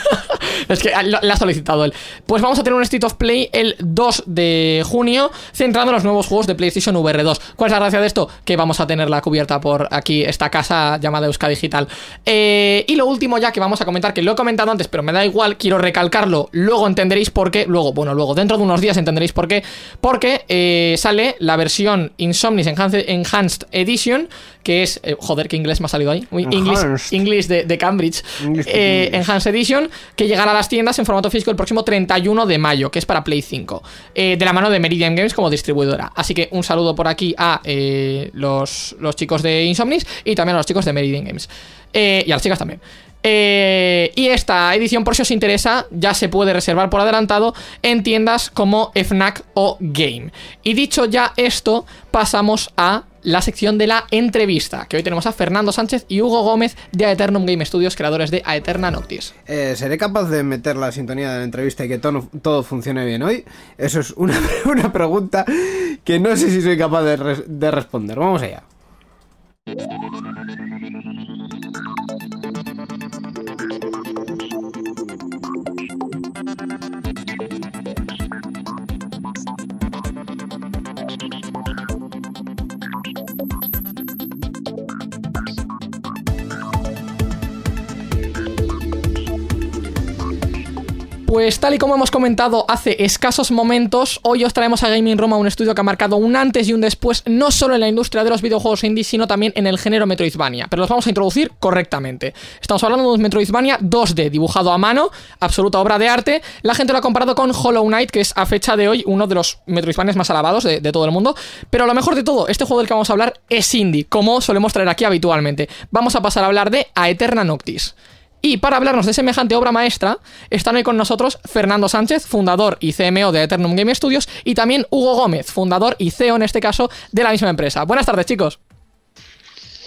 Es que lo- la ha solicitado él. Pues vamos a tener un State of Play el 2 de junio, centrado en los nuevos juegos de PlayStation VR 2. ¿Cuál es la gracia de esto? Que vamos a tenerla cubierta por aquí, esta casa llamada Euska Digital. Eh, y lo último ya que vamos a comentar, que lo he comentado antes, pero me da igual, quiero recalcarlo, luego entenderéis por qué, luego, bueno, luego, dentro de unos días entenderéis por qué, porque eh, sale la versión Insomnis Enhanced Edition, que es, eh, joder, qué inglés me ha salido ahí, Uy, English, de, de Cambridge, English Eh. Enhanced Edition, que llegará a las tiendas en formato físico el próximo 31 de mayo, que es para Play 5, eh, de la mano de Meridian Games como distribuidora. Así que un saludo por aquí a eh, los, los chicos de Insomnis y también a los chicos de Meridian Games. Y a las chicas también. Eh, y esta edición, por si os interesa, ya se puede reservar por adelantado en tiendas como FNAC o Game. Y dicho ya esto, pasamos a la sección de la entrevista, que hoy tenemos a Fernando Sánchez y Hugo Gómez de Aeternum Game Studios, creadores de Aeterna Noctis. Eh, ¿Seré capaz de meter la sintonía de la entrevista y que todo, todo funcione bien hoy? Eso es una, una pregunta que no sé si soy capaz de, res- de responder. Vamos allá. Pues tal y como hemos comentado hace escasos momentos, hoy os traemos a Gaming Roma un estudio que ha marcado un antes y un después, no solo en la industria de los videojuegos indie, sino también en el género Metroidvania. Pero los vamos a introducir correctamente. Estamos hablando de un Metroidvania 2D, dibujado a mano, absoluta obra de arte. La gente lo ha comparado con Hollow Knight, que es a fecha de hoy uno de los Metroidvanias más alabados de, de todo el mundo. Pero lo mejor de todo, este juego del que vamos a hablar es indie, como solemos traer aquí habitualmente. Vamos a pasar a hablar de Aeterna Noctis. Y para hablarnos de semejante obra maestra, están hoy con nosotros Fernando Sánchez, fundador y CMO de Eternum Game Studios, y también Hugo Gómez, fundador y CEO en este caso de la misma empresa. Buenas tardes, chicos.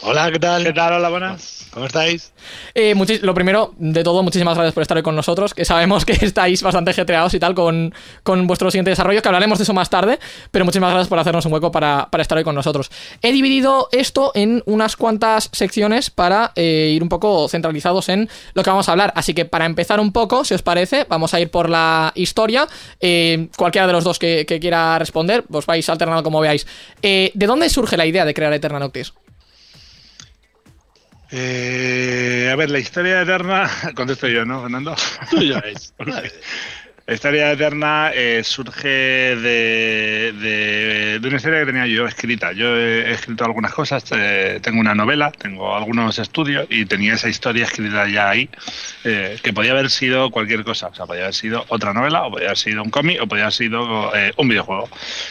Hola, ¿qué tal? ¿Qué tal? Hola, buenas. ¿Cómo estáis? Eh, lo primero de todo, muchísimas gracias por estar hoy con nosotros, que sabemos que estáis bastante getreados y tal con, con vuestro siguiente desarrollo, que hablaremos de eso más tarde, pero muchísimas gracias por hacernos un hueco para, para estar hoy con nosotros. He dividido esto en unas cuantas secciones para eh, ir un poco centralizados en lo que vamos a hablar, así que para empezar un poco, si os parece, vamos a ir por la historia, Eh, cualquiera de los dos que, quiera responder, os vais alternando como veáis. ¿De dónde surge la idea de crear Eterna Noctis? Eh, a ver, la historia eterna. Contesto yo, ¿no, Fernando? Tuyo es. La historia eterna eh, surge de, de- de una historia que tenía yo escrita. Yo he escrito algunas cosas, eh, tengo una novela, tengo algunos estudios y tenía esa historia escrita ya ahí, eh, que podía haber sido cualquier cosa. O sea, podía haber sido otra novela, o podía haber sido un cómic, o podía haber sido eh, un videojuego.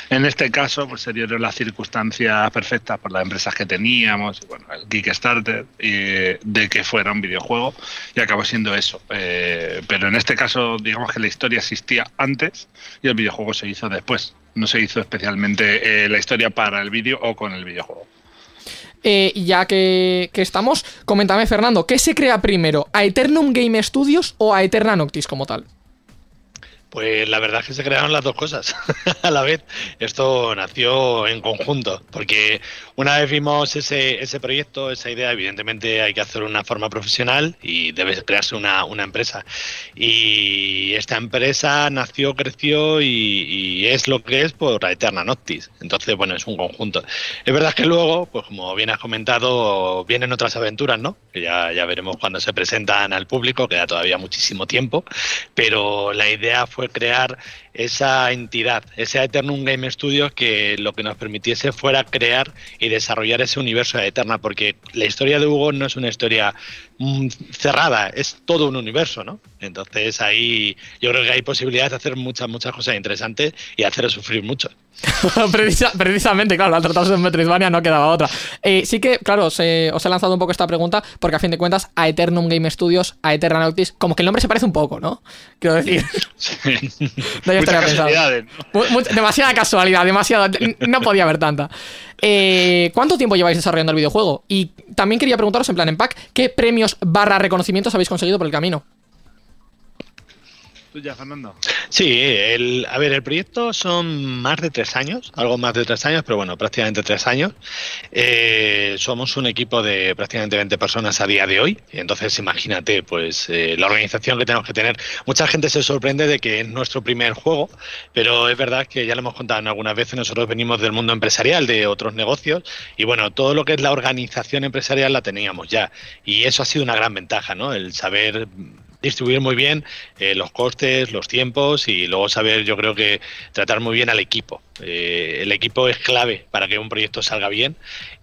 En este caso, pues se dieron las circunstancias perfectas por las empresas que teníamos, bueno, el Kickstarter, de que fuera un videojuego, y acabó siendo eso. Eh, pero en este caso, digamos que la historia existía antes y el videojuego se hizo después. No se hizo especialmente eh, la historia para el vídeo o con el videojuego. Eh, y ya que, que estamos, coméntame, Fernando, ¿qué se crea primero? ¿A Eternum Game Studios o a Eterna Noctis como tal? Pues la verdad es que se crearon las dos cosas a la vez. Esto nació en conjunto, porque una vez vimos ese, ese proyecto, esa idea, evidentemente hay que hacerlo de una forma profesional y debe crearse una, una empresa. Y esta empresa nació, creció y, es lo que es por la Eterna Noctis. Entonces, bueno, es un conjunto. Es verdad que luego, pues como bien has comentado, vienen otras aventuras, ¿no? Que ya, ya veremos cuando se presentan al público, queda todavía muchísimo tiempo, pero la idea fue crear esa entidad, ese Eternum Game Studios que lo que nos permitiese fuera crear y desarrollar ese universo de Eterna, porque la historia de Hugo no es una historia cerrada, es todo un universo, ¿no? Entonces ahí yo creo que hay posibilidades de hacer muchas, muchas cosas interesantes y hacerlo sufrir mucho. precisamente, claro, al tratarse de Metroidvania no quedaba otra. Eh, sí que, claro, os he, lanzado un poco esta pregunta porque a fin de cuentas a Eternum Game Studios, a Eterna Noctis, como que el nombre se parece un poco, ¿no? Quiero decir. demasiada casualidad, demasiada. No podía haber tanta. Eh, ¿Cuánto tiempo lleváis desarrollando el videojuego? Y también quería preguntaros en plan en pack, ¿qué premios barra reconocimientos habéis conseguido por el camino? Ya, Fernando? Sí, el, a ver, el proyecto son más de tres años, algo más de tres años, pero bueno, prácticamente tres años. Eh, somos un equipo de prácticamente 20 personas a día de hoy, entonces imagínate, pues eh, la organización que tenemos que tener. Mucha gente se sorprende de que es nuestro primer juego, pero es verdad que ya lo hemos contado algunas veces, nosotros venimos del mundo empresarial, de otros negocios, y bueno, todo lo que es la organización empresarial la teníamos ya, y eso ha sido una gran ventaja, ¿no? El saber distribuir muy bien eh, los costes, los tiempos y luego saber, yo creo que tratar muy bien al equipo. Eh, el equipo es clave para que un proyecto salga bien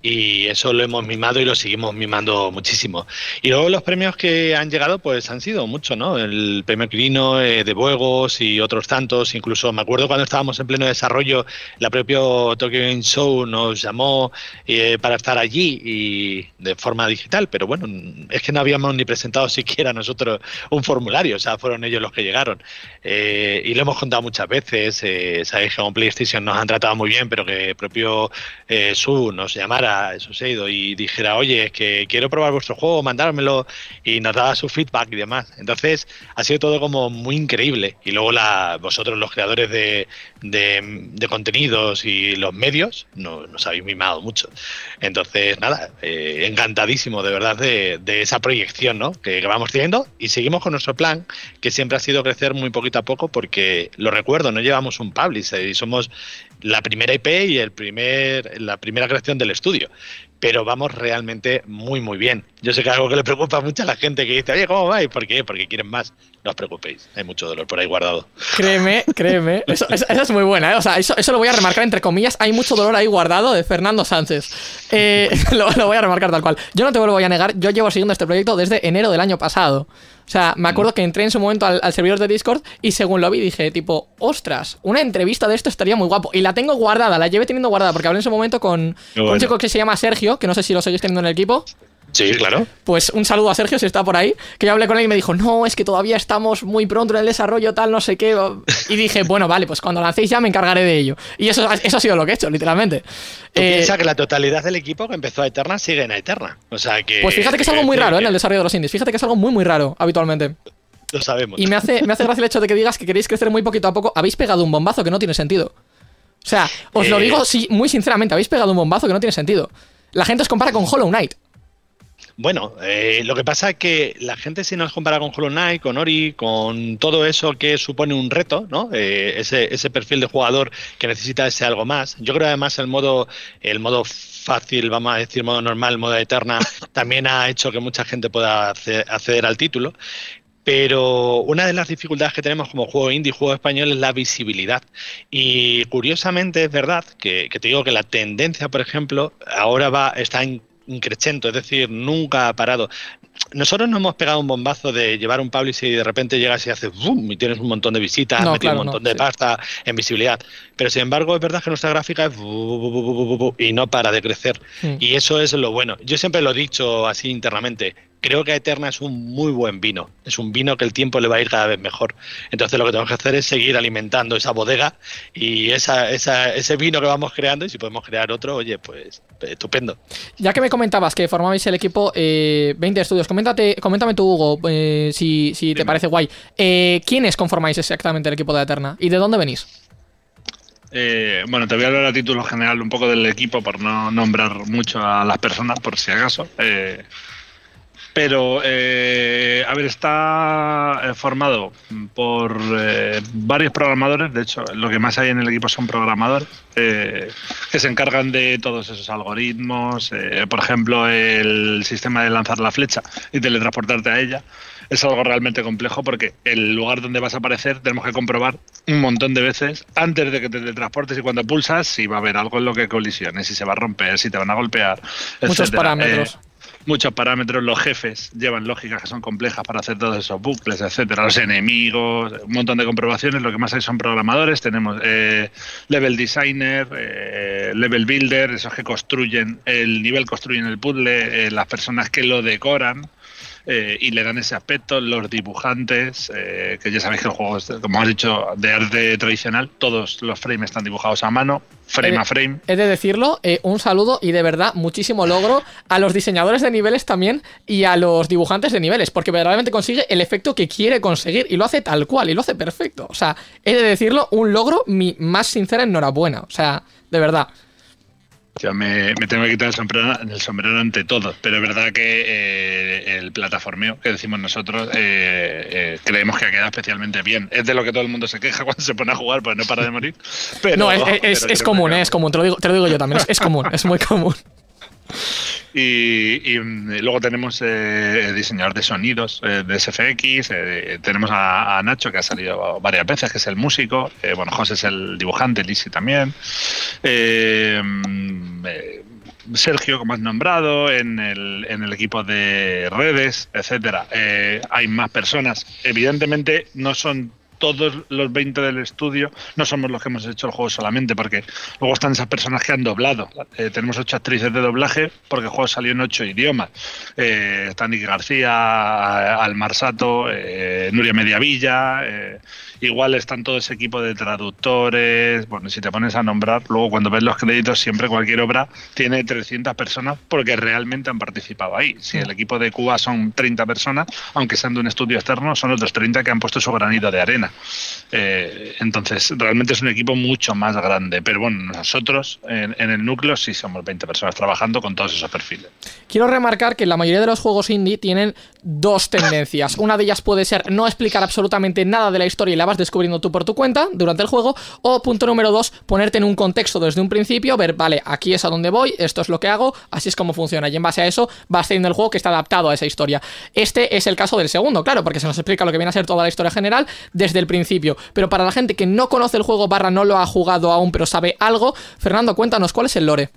y eso lo hemos mimado y lo seguimos mimando muchísimo. Y luego los premios que han llegado pues han sido muchos, ¿no? El premio Quirino eh, de Buegos y otros tantos, incluso me acuerdo cuando estábamos en pleno desarrollo, la propia Tokyo Game Show nos llamó eh, para estar allí y de forma digital, pero bueno, es que no habíamos ni presentado siquiera nosotros un formulario, o sea, fueron ellos los que llegaron. y lo hemos contado muchas veces, sabéis que con PlayStation nos han tratado muy bien, pero que propio eh, Su nos llamara, eso se ha ido, y dijera, oye, es que quiero probar vuestro juego, mandármelo, y nos daba su feedback y demás. Entonces, ha sido todo como muy increíble. Y luego la, vosotros, los creadores de, de, contenidos y los medios, no, nos habéis mimado mucho. Entonces, nada, eh, encantadísimo de verdad de, de esa proyección ¿no? que vamos teniendo y seguimos con nuestro plan, que siempre ha sido crecer muy poquito a poco, porque lo recuerdo, no llevamos un publisher y somos la primera IP y el primer, la primera creación del estudio. Pero vamos realmente muy, muy bien. Yo sé que es algo que le preocupa mucho a la gente que dice, oye, ¿cómo vais? ¿Por qué? Porque quieren más. No os preocupéis, hay mucho dolor por ahí guardado. Créeme, créeme. Eso, es muy buena, ¿eh? O sea, eso, eso, lo voy a remarcar entre comillas. Hay mucho dolor ahí guardado de Fernando Sánchez. Eh, lo, lo voy a remarcar tal cual. Yo no te lo voy a negar, yo llevo siguiendo este proyecto desde enero del año pasado. O sea, me acuerdo que entré en su momento al, servidor de Discord y según lo vi dije, tipo, ostras, una entrevista de esto estaría muy guapo. Y la tengo guardada, la llevé teniendo guardada porque hablé en su momento con, un chico que se llama Sergio, que no sé si lo seguís teniendo en el equipo. Sí, claro. Pues un saludo a Sergio si está por ahí, que yo hablé con él y me dijo, no, es que todavía estamos muy pronto en el desarrollo, tal, no sé qué. Y dije, bueno, vale, pues cuando lancéis ya me encargaré de ello. Y eso, eso ha sido lo que he hecho, literalmente. ¿Tú eh, piensa que la totalidad del equipo que empezó a Eterna sigue en Eterna. O sea que. Pues fíjate que es algo muy raro ¿eh? en el desarrollo de los indies. Fíjate que es algo muy, muy raro habitualmente. Lo sabemos. Y me hace, me hace gracia el hecho de que digas que queréis crecer muy poquito a poco. Habéis pegado un bombazo que no tiene sentido. O sea, os lo eh, digo muy sinceramente, habéis pegado un bombazo que no tiene sentido. La gente os compara con Hollow Knight. Bueno, eh, lo que pasa es que la gente si nos compara con Hollow Knight, con Ori, con todo eso que supone un reto, ¿no? Eh, ese, ese perfil de jugador que necesita ese algo más. Yo creo además el modo, el modo fácil, vamos a decir modo normal, modo eterna, también ha hecho que mucha gente pueda acceder al título. Pero una de las dificultades que tenemos como juego indie, juego español, es la visibilidad. Y curiosamente es verdad que, que te digo que la tendencia, por ejemplo, ahora va, está en increchento, es decir, nunca ha parado. Nosotros no hemos pegado un bombazo de llevar un publisher y de repente llegas y haces boom y tienes un montón de visitas, metes un montón de pasta en visibilidad. Pero sin embargo, es verdad que nuestra gráfica es y no para de crecer. Y eso es lo bueno. Yo siempre lo he dicho así internamente creo que Eterna es un muy buen vino. Es un vino que el tiempo le va a ir cada vez mejor. Entonces lo que tenemos que hacer es seguir alimentando esa bodega y esa, ese vino que vamos creando y si podemos crear otro, oye, pues estupendo. Ya que me comentabas que formabais el equipo 20 eh, estudios, coméntate, coméntame tú, Hugo, eh, si, si te parece guay. Eh, ¿Quiénes conformáis exactamente el equipo de Eterna y de dónde venís? bueno, te voy a hablar a título general un poco del equipo por no nombrar mucho a las personas, por si acaso. Pero, eh, a ver, está eh, formado por eh, varios programadores. De hecho, lo que más hay en el equipo son programadores que se encargan de todos esos algoritmos. por ejemplo, el sistema de lanzar la flecha y teletransportarte a ella. es algo realmente complejo porque el lugar donde vas a aparecer tenemos que comprobar un montón de veces antes de que te transportes y cuando pulsas si va a haber algo en lo que colisiones, si se va a romper, si te van a golpear. Muchos parámetros. Eh, muchos parámetros, los jefes llevan lógicas que son complejas para hacer todos esos bucles, etcétera, los enemigos, un montón de comprobaciones, lo que más hay son programadores, tenemos eh, level designer, eh, level builder, esos que construyen el nivel, construyen el puzzle, eh, las personas que lo decoran, eh, y le dan ese aspecto. Los dibujantes, eh, que ya sabéis que el juego, como has dicho, de arte tradicional, todos los frames están dibujados a mano, frame a frame. He de decirlo, eh, un saludo y de verdad muchísimo logro a los diseñadores de niveles también y a los dibujantes de niveles, porque verdaderamente consigue el efecto que quiere conseguir y lo hace tal cual y lo hace perfecto. O sea, he de decirlo, un logro, mi más sincera enhorabuena. O sea, de verdad. Yo me, tengo que quitar el sombrero, el sombrero ante todos, pero es verdad que eh, el plataformeo que decimos nosotros eh, eh, creemos que ha quedado especialmente bien. Es de lo que todo el mundo se queja cuando se pone a jugar, pues no para de morir. Pero, no, es, es, común, es común, te lo, digo, te lo digo yo también, es común, es muy común. Y, luego tenemos eh, diseñador de sonidos eh, de SFX, eh, tenemos a, Nacho que ha salido varias veces, que es el músico, eh, bueno, José es el dibujante, Lisi también. Sergio, como has nombrado, en el, en el equipo de redes, etcétera. hay más personas. Evidentemente no son todos los 20 del estudio no somos los que hemos hecho el juego solamente, porque luego están esas personas que han doblado. Eh, tenemos ocho actrices de doblaje porque el juego salió en ocho idiomas. Eh, está García, Almar Sato, eh, Nuria Mediavilla, eh, igual están todo ese equipo de traductores. Bueno, si te pones a nombrar, luego cuando ves los créditos, siempre cualquier obra tiene 300 personas porque realmente han participado ahí. Si el equipo de Cuba son 30 personas, aunque sean de un estudio externo, son otros 30 que han puesto su granito de arena. Eh, entonces, realmente es un equipo mucho más grande. Pero bueno, nosotros en, el núcleo sí somos 20 personas trabajando con todos esos perfiles. Quiero remarcar que la mayoría de los juegos indie tienen dos tendencias. Una de ellas puede ser no explicar absolutamente nada de la historia y la vas descubriendo tú por tu cuenta durante el juego. O punto número dos, ponerte en un contexto desde un principio, ver, vale, aquí es a donde voy, esto es lo que hago, así es como funciona. Y en base a eso vas teniendo el juego que está adaptado a esa historia. Este es el caso del segundo, claro, porque se nos explica lo que viene a ser toda la historia general desde principio. Pero para la gente que no conoce el juego barra no lo ha jugado aún pero sabe algo, Fernando, cuéntanos cuál es el lore.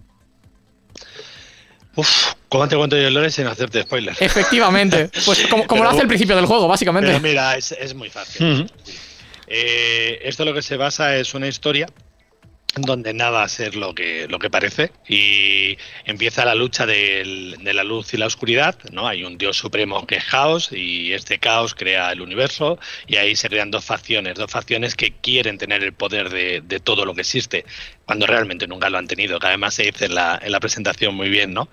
Uf, ¿cómo te cuento yo el lore sin hacerte spoilers? Efectivamente, pues como, lo hace el principio del juego, básicamente. Pero mira, es, muy fácil. Eh, esto lo que se basa es una historia donde nada a ser lo que, lo que parece y empieza la lucha de la luz y la oscuridad, ¿no? Hay un dios supremo que es caos y este caos crea el universo y ahí se crean dos facciones, dos facciones que quieren tener el poder de, de todo lo que existe cuando realmente nunca lo han tenido, que además se dice en la, en la presentación muy bien, ¿no?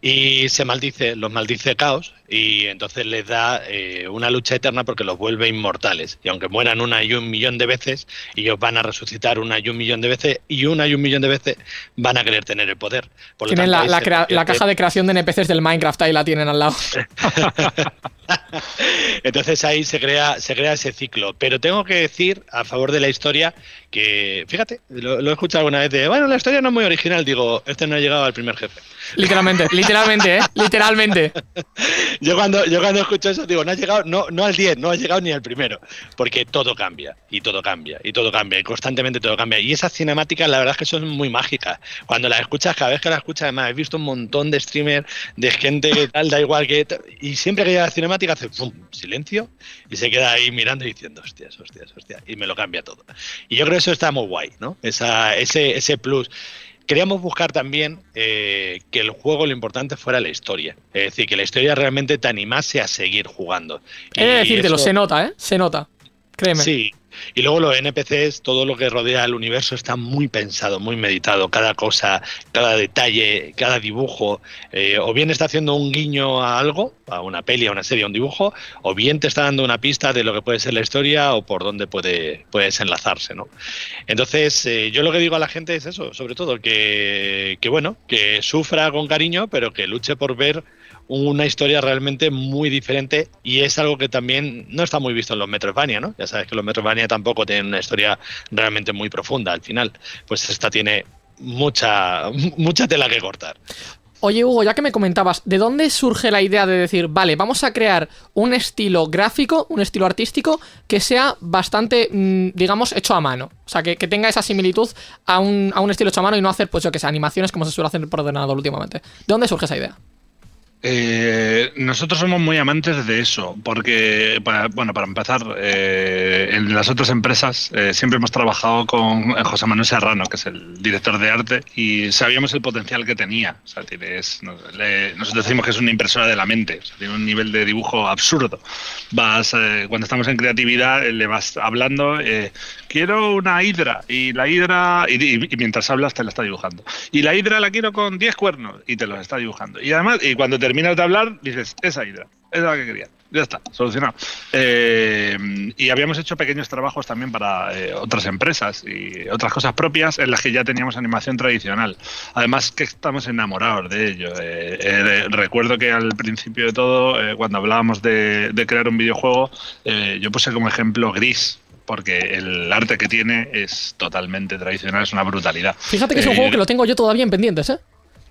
Y se maldice, los maldice caos y entonces les da eh, una lucha eterna porque los vuelve inmortales. Y aunque mueran una y un millón de veces, ellos van a resucitar una y un millón de veces y una y un millón de veces van a querer tener el poder. tienen la, la, caja de creación de NPCs del Minecraft, ahí la tienen al lado. entonces ahí se crea, se crea ese ciclo. Pero tengo que decir, a favor de la historia, que, fíjate, lo, he escuchado alguna vez de, bueno, la historia no es muy original, digo, este no ha llegado al primer jefe. Literalmente, literalmente, ¿eh? Literalmente. yo cuando, yo cuando escucho eso digo, no ha llegado, no, no al 10, no ha llegado ni al primero, porque todo cambia, y todo cambia, y todo cambia, y constantemente todo cambia. Y esas cinemáticas, la verdad es que son muy mágicas. Cuando las escuchas, cada vez que las escuchas, además, he visto un montón de streamers, de gente que tal, da igual que... Y siempre que llega la cinemática hace ¡pum! silencio, y se queda ahí mirando y diciendo, hostias, hostias, hostias, y me lo cambia todo. Y yo creo que eso está muy guay, ¿no? Esa, ese, ese plus. Queríamos buscar también eh, que el juego lo importante fuera la historia. Es decir, que la historia realmente te animase a seguir jugando. He de decírtelo, se nota, ¿eh? Se nota. Créeme. Sí, y luego los NPCs, todo lo que rodea el universo está muy pensado, muy meditado. Cada cosa, cada detalle, cada dibujo, eh, o bien está haciendo un guiño a algo, a una peli, a una serie, a un dibujo, o bien te está dando una pista de lo que puede ser la historia o por dónde puede puedes enlazarse, ¿no? Entonces, eh, yo lo que digo a la gente es eso, sobre todo, que, que bueno, que sufra con cariño, pero que luche por ver una historia realmente muy diferente y es algo que también no está muy visto en los Metroidvania, ¿no? Ya sabes que los Metroidvania tampoco tienen una historia realmente muy profunda al final. Pues esta tiene mucha, mucha tela que cortar. Oye, Hugo, ya que me comentabas, ¿de dónde surge la idea de decir, vale, vamos a crear un estilo gráfico, un estilo artístico que sea bastante, mm, digamos, hecho a mano? O sea, que, que tenga esa similitud a un, a un estilo hecho a mano y no hacer, pues yo que sé, animaciones como se suele hacer por ordenador últimamente. ¿De dónde surge esa idea? Eh, nosotros somos muy amantes de eso, porque, para- bueno, para empezar, eh, en las otras empresas eh, siempre hemos trabajado con José Manuel Serrano, que es el director de arte, y sabíamos el potencial que tenía. O sea, tiene- es- le- nosotros decimos que es una impresora de la mente, o sea, tiene un nivel de dibujo absurdo. Vas, eh, cuando estamos en creatividad, eh, le vas hablando, eh, quiero una hidra, y la hidra, y, y- y mientras hablas te la está dibujando. Y la hidra la quiero con 10 cuernos, y te los está dibujando. Y además, y cuando terminas de hablar, dices, esa hidra, esa es la que quería. Ya está, solucionado. Eh, y habíamos hecho pequeños trabajos también para eh, otras empresas y otras cosas propias en las que ya teníamos animación tradicional. Además que estamos enamorados de ello. Eh, recuerdo que al principio de todo, cuando hablábamos de, de crear un videojuego, yo puse como ejemplo Gris, porque el arte que tiene es totalmente tradicional, es una brutalidad. Fíjate que es un Eh, juego que lo tengo yo todavía en pendientes, ¿eh?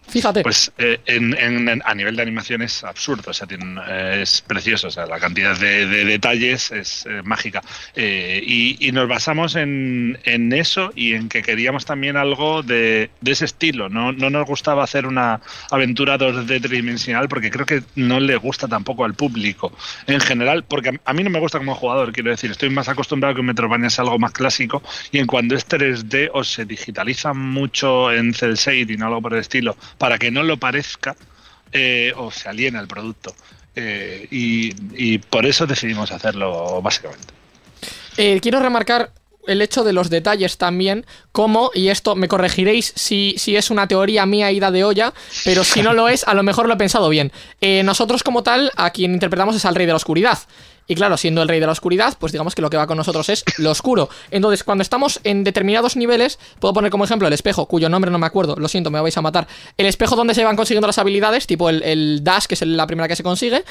Fíjate. pues eh, en, en- a nivel de animación es absurdo, o sea, tiene- eh, es precioso, o sea, la cantidad de, de detalles es eh, mágica. Eh, y, y nos basamos en, en eso y en que queríamos también algo de, de ese estilo. No, no nos gustaba hacer una aventura 2D tridimensional porque creo que no le gusta tampoco al público en general, porque a, mí no me gusta como jugador, quiero decir, estoy más acostumbrado a que Metroidvania es algo más clásico y en cuando es 3D o se digitaliza mucho en cel shading o algo por el estilo para que no lo parezca eh, o se aliena el producto. Eh, y, por eso decidimos hacerlo básicamente. Eh, quiero remarcar el hecho de los detalles también, como, y esto me corregiréis si, si es una teoría mía ida de olla, pero si no lo es, a lo mejor lo he pensado bien. Nosotros como tal, a quien interpretamos es al Rey de la Oscuridad. Y claro, siendo el Rey de la Oscuridad, pues digamos que lo que va con nosotros es lo oscuro. Entonces, cuando estamos en determinados niveles, puedo poner como ejemplo el espejo, cuyo nombre no me acuerdo, lo siento, me vais a matar. El espejo donde se van consiguiendo las habilidades, tipo el, el dash, que es la primera que se consigue.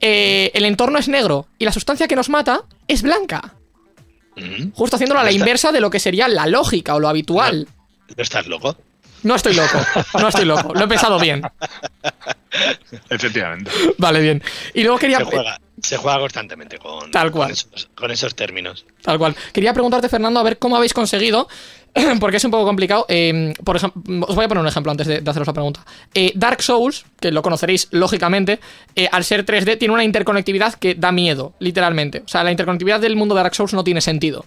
Eh, el entorno es negro y la sustancia que nos mata es blanca. Mm. Justo haciéndolo a la inversa de lo que sería la lógica o lo habitual. ¿No estás loco? No estoy loco, no estoy loco, lo he pensado bien. Efectivamente. Vale, bien. Y luego quería... Se juega, se juega constantemente con, Tal cual. con esos, con esos términos. Tal cual. Quería preguntarte, Fernando, a ver cómo habéis conseguido, porque es un poco complicado. eh, por ejemplo, os voy a poner un ejemplo antes de, de haceros la pregunta. Eh, Dark Souls, que lo conoceréis lógicamente, eh, al ser 3D, tiene una interconectividad que da miedo, literalmente. O sea, la interconectividad del mundo de Dark Souls no tiene sentido.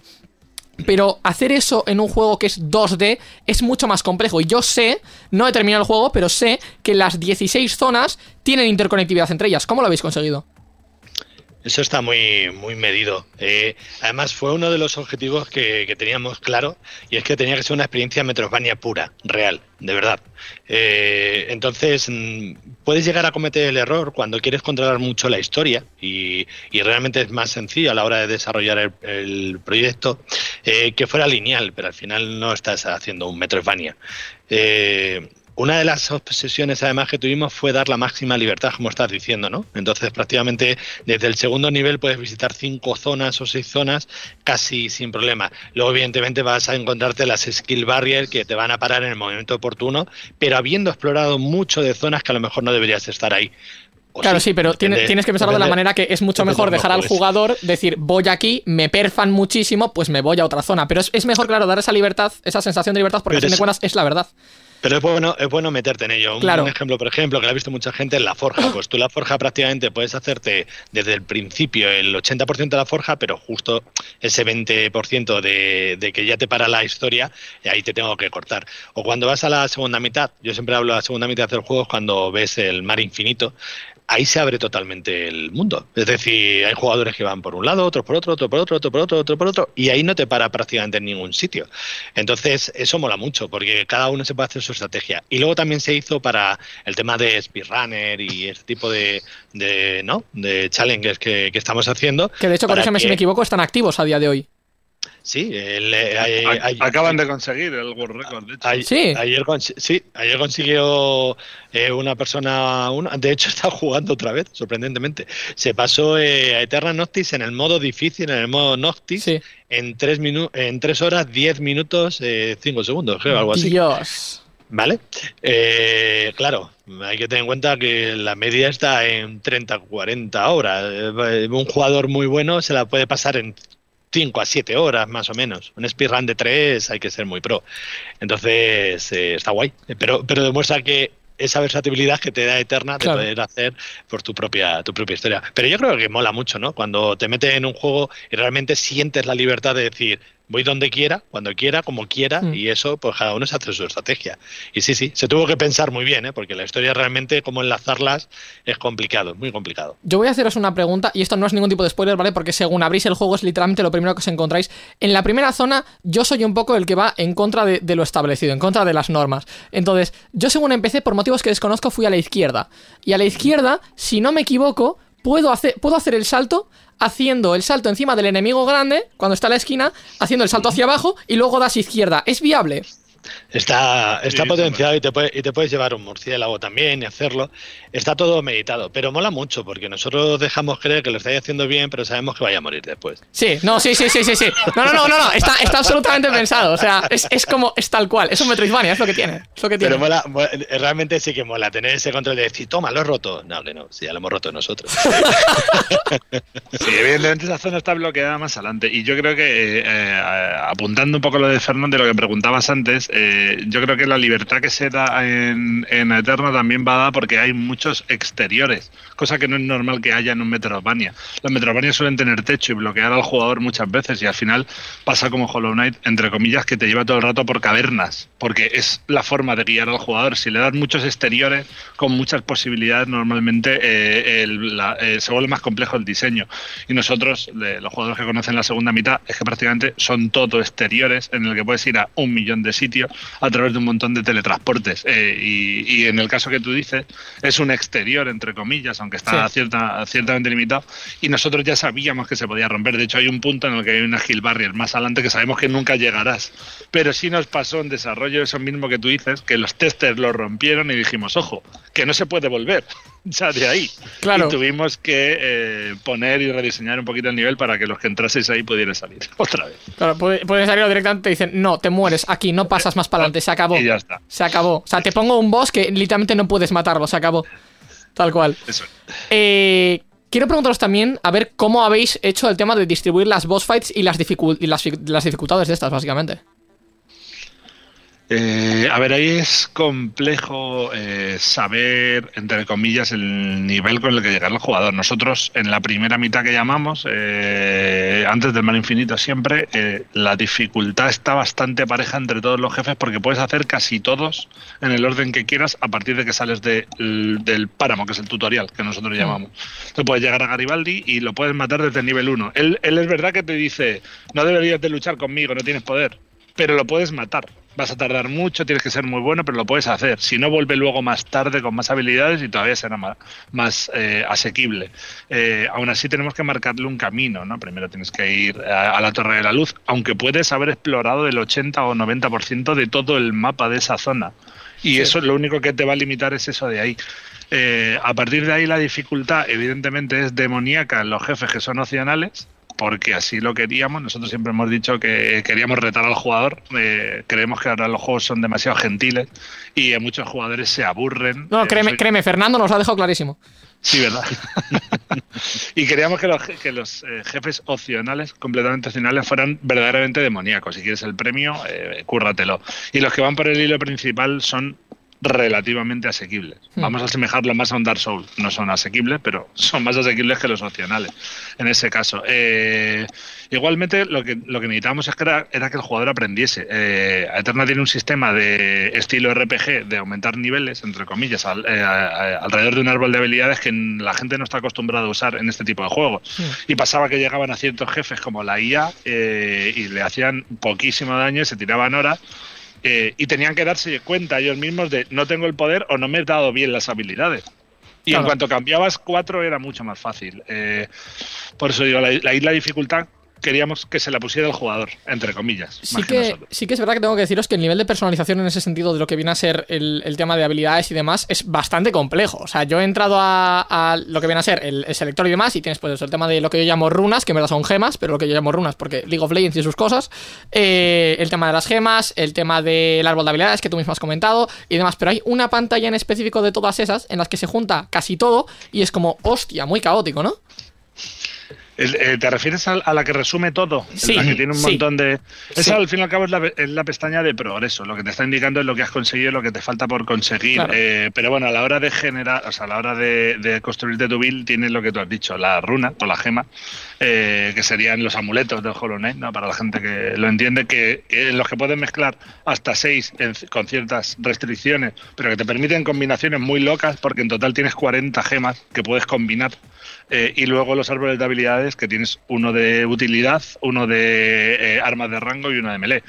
Pero hacer eso en un juego que es 2D es mucho más complejo. Y yo sé, no he terminado el juego, pero sé que las 16 zonas tienen interconectividad entre ellas. ¿Cómo lo habéis conseguido? Eso está muy, muy medido. Eh, además, fue uno de los objetivos que, que teníamos claro, y es que tenía que ser una experiencia Metroidvania pura, real, de verdad. Eh, entonces, mm, puedes llegar a cometer el error cuando quieres controlar mucho la historia, y, y realmente es más sencillo a la hora de desarrollar el, proyecto, eh, que fuera lineal, pero al final no estás haciendo un Metroidvania. Eh, una de las obsesiones además que tuvimos fue dar la máxima libertad, como estás diciendo, ¿no? Entonces prácticamente desde el segundo nivel puedes visitar cinco zonas o seis zonas casi sin problema. Luego evidentemente vas a encontrarte las skill barriers que te van a parar en el momento oportuno, pero habiendo explorado mucho de zonas que a lo mejor no deberías estar ahí. O Claro, sí, pero depende- tienes que pensarlo de la manera que es mucho mejor de dejar al jugador decir, voy aquí, me perfan muchísimo, pues me voy a otra zona. Pero es, es mejor, claro, dar esa libertad, esa sensación de libertad, porque a fin de cuentas es la verdad. Pero es bueno, es bueno meterte en ello. Un, Claro. un ejemplo, por ejemplo, que lo ha visto mucha gente, es la forja. Pues tú la forja prácticamente puedes hacerte desde el principio el 80% de la forja, pero justo ese 20% de, de que ya te para la historia, y ahí te tengo que cortar. O cuando vas a la segunda mitad, yo siempre hablo de la segunda mitad del juego, cuando ves el mar infinito, ahí se abre totalmente el mundo. Es decir, hay jugadores que van por un lado, otros por otro, otro por otro, otro por otro, otro por otro, y ahí no te para prácticamente en ningún sitio. Entonces, eso mola mucho, porque cada uno se puede hacer su estrategia. Y luego también se hizo para el tema de speedrunner y este tipo de, de ¿no? de challenges que, que estamos haciendo. Que de hecho, corrígeme si que- me equivoco, están activos a día de hoy. Sí, el, eh, hay- A- hay- Acaban de conseguir el World Record, de hecho. Sí. Ayer, sí, ayer consiguió eh, una persona, una- de hecho está jugando otra vez, sorprendentemente. Se pasó eh, a Eterna Noctis en el modo difícil, en el modo Noctis, Sí. en, tres minu en tres horas, 10 minutos, eh, 5 segundos, creo, algo así. Dios. ¿Vale? Eh, claro, hay que tener en cuenta que la media está en 30-40 horas. Eh, Un jugador muy bueno se la puede pasar en 5 a 7 horas más o menos. Un speedrun de 3 hay que ser muy pro. Entonces, eh, está guay. Pero, pero demuestra que esa versatilidad que te da Eterna de poder hacer por tu propia, tu propia historia. Pero yo creo que mola mucho, ¿no? Cuando te metes en un juego y realmente sientes la libertad de decir, voy donde quiera, cuando quiera, como quiera, Mm. y eso, pues cada uno se hace su estrategia. Y sí, sí, se tuvo que pensar muy bien, ¿eh? Porque la historia realmente, como enlazarlas, es complicado, muy complicado. Yo voy a haceros una pregunta, y esto no es ningún tipo de spoiler, ¿vale? Porque según abrís el juego es literalmente lo primero que os encontráis. En la primera zona, yo soy un poco el que va en contra de, de lo establecido, en contra de las normas. Entonces, yo según empecé, por motivos que desconozco, fui a la izquierda. Y a la izquierda, si no me equivoco, puedo hacer, puedo hacer el salto haciendo el salto encima del enemigo grande, cuando está a la esquina, haciendo el salto hacia abajo y luego das izquierda. ¿Es viable? Está, está Sí, potenciado y te, puede- y te puedes llevar un murciélago también y hacerlo. Está todo meditado, pero mola mucho porque nosotros dejamos creer que lo estáis haciendo bien, pero sabemos que vaya a morir después. Sí, no, sí, sí, sí, sí, sí. No, no, no, no, no. Está, está absolutamente pensado. O sea, es, es como, es tal cual. Es un Metroidvania, es lo que tiene. Es lo que tiene. Pero mola, mola- realmente sí que mola tener ese control de decir, toma, lo he roto. No, que no, sí, ya lo hemos roto nosotros. Sí, evidentemente esa zona está bloqueada más adelante. Y yo creo que, eh, eh, apuntando un poco lo de Fernando, lo que preguntabas antes, eh, yo creo que la libertad que se da en, Eterno también va dada porque hay muchos exteriores, cosa que no es normal que haya en un Metroidvania. Los Metroidvania suelen tener techo y bloquear al jugador muchas veces y al final pasa como Hollow Knight, entre comillas, que te lleva todo el rato por cavernas, porque es la forma de guiar al jugador. Si le das muchos exteriores con muchas posibilidades, normalmente eh, eh, se vuelve más complejo el diseño. Y nosotros, los jugadores que conocen la segunda mitad, es que prácticamente son todo exteriores en el que puedes ir a un millón de sitios a través de un montón de teletransportes. Eh, y, y en el caso que tú dices, es un exterior, entre comillas, aunque está Sí. cierta, ciertamente limitado. Y nosotros ya sabíamos que se podía romper. De hecho, hay un punto en el que hay una hill barrier más adelante que sabemos que nunca llegarás. Pero sí nos pasó en desarrollo eso mismo que tú dices, que los testers lo rompieron y dijimos, ojo, que no se puede volver. Ya de ahí. Claro. Y tuvimos que eh, poner y rediseñar un poquito el nivel para que los que entraseis ahí pudieran salir. Otra vez. Claro, puede, puede salir directamente y te dicen, no, te mueres aquí, no pasas más para adelante, se acabó. Y ya está. Se acabó. O sea, te pongo un boss que literalmente no puedes matarlo, se acabó. Tal cual. Eso. Eh, quiero preguntaros también a ver cómo habéis hecho el tema de distribuir las boss fights y las, dificul- y las, fi- las dificultades de estas, básicamente. Eh, a ver, ahí es complejo eh, saber, entre comillas, el nivel con el que llegar el jugador. Nosotros, en la primera mitad que llamamos, eh, antes del mar infinito siempre, eh, la dificultad está bastante pareja entre todos los jefes porque puedes hacer casi todos en el orden que quieras a partir de que sales de- del páramo, que es el tutorial que nosotros llamamos. Tú puedes llegar a Garibaldi y lo puedes matar desde el nivel 1. Él, él es verdad que te dice, no deberías de luchar conmigo, no tienes poder pero lo puedes matar. Vas a tardar mucho, tienes que ser muy bueno, pero lo puedes hacer. Si no, vuelve luego más tarde con más habilidades y todavía será más, más eh, asequible. Eh, aún así, tenemos que marcarle un camino. ¿no? Primero tienes que ir a, a la Torre de la Luz, aunque puedes haber explorado el 80 o 90% de todo el mapa de esa zona. Y eso lo único que te va a limitar es eso de ahí. Eh, a partir de ahí la dificultad evidentemente es demoníaca en los jefes que son opcionales, porque así lo queríamos. Nosotros siempre hemos dicho que queríamos retar al jugador. Eh, creemos que ahora los juegos son demasiado gentiles y eh, muchos jugadores se aburren. No, Eh, créeme, créeme, Fernando nos lo ha dejado clarísimo. Sí, ¿verdad? y queríamos que los, que los jefes opcionales, completamente opcionales, fueran verdaderamente demoníacos. Si quieres el premio, eh, cúrratelo. Y los que van por el hilo principal son relativamente asequibles. Hmm. Vamos a asemejarlo más a un Dark Souls. No son asequibles, pero son más asequibles que los opcionales en ese caso. Eh, igualmente, lo que, lo que necesitábamos es que era, era que el jugador aprendiese. Eh, Eterna tiene un sistema de estilo RPG de aumentar niveles, entre comillas, al- eh, a- a- alrededor de un árbol de habilidades que la gente no está acostumbrada a usar en este tipo de juegos. Y pasaba que llegaban a ciertos jefes como la IA eh, y le hacían poquísimo daño y se tiraban horas. Eh, y tenían que darse cuenta ellos mismos de no tengo el poder o no me he dado bien las habilidades. Y Claro. en cuanto cambiabas cuatro era mucho más fácil. Eh, por eso digo, la, la isla dificultad queríamos que se la pusiera el jugador, entre comillas. Sí que, sí que es verdad que tengo que deciros que el nivel de personalización en ese sentido de lo que viene a ser el, tema de habilidades y demás es bastante complejo. O sea, yo he entrado a, lo que viene a ser el, selector y demás y tienes pues el tema de lo que yo llamo runas, que en verdad son gemas, pero lo que yo llamo runas porque League of Legends y sus cosas. Eh, el tema de las gemas, el tema del árbol de habilidades que tú mismo has comentado y demás. Pero hay una pantalla en específico de todas esas en las que se junta casi todo y es como, hostia, muy caótico, ¿no? Eh, ¿Te refieres a, la que resume todo? Sí, la que tiene un montón de... Esa al fin y al cabo es la, pestaña de progreso. Lo que te está indicando es lo que has conseguido, lo que te falta por conseguir. Eh, pero bueno, a la hora de generar, o sea, a la hora de, construirte tu build, tienes lo que tú has dicho, la runa o la gema, eh, que serían los amuletos del Hollow Knight, ¿no? Para la gente que lo entiende, que, en los que puedes mezclar hasta seis con ciertas restricciones, pero que te permiten combinaciones muy locas, porque en total tienes 40 gemas que puedes combinar eh, y luego los árboles de habilidades que tienes uno de utilidad, uno de eh, armas de rango y uno de melee.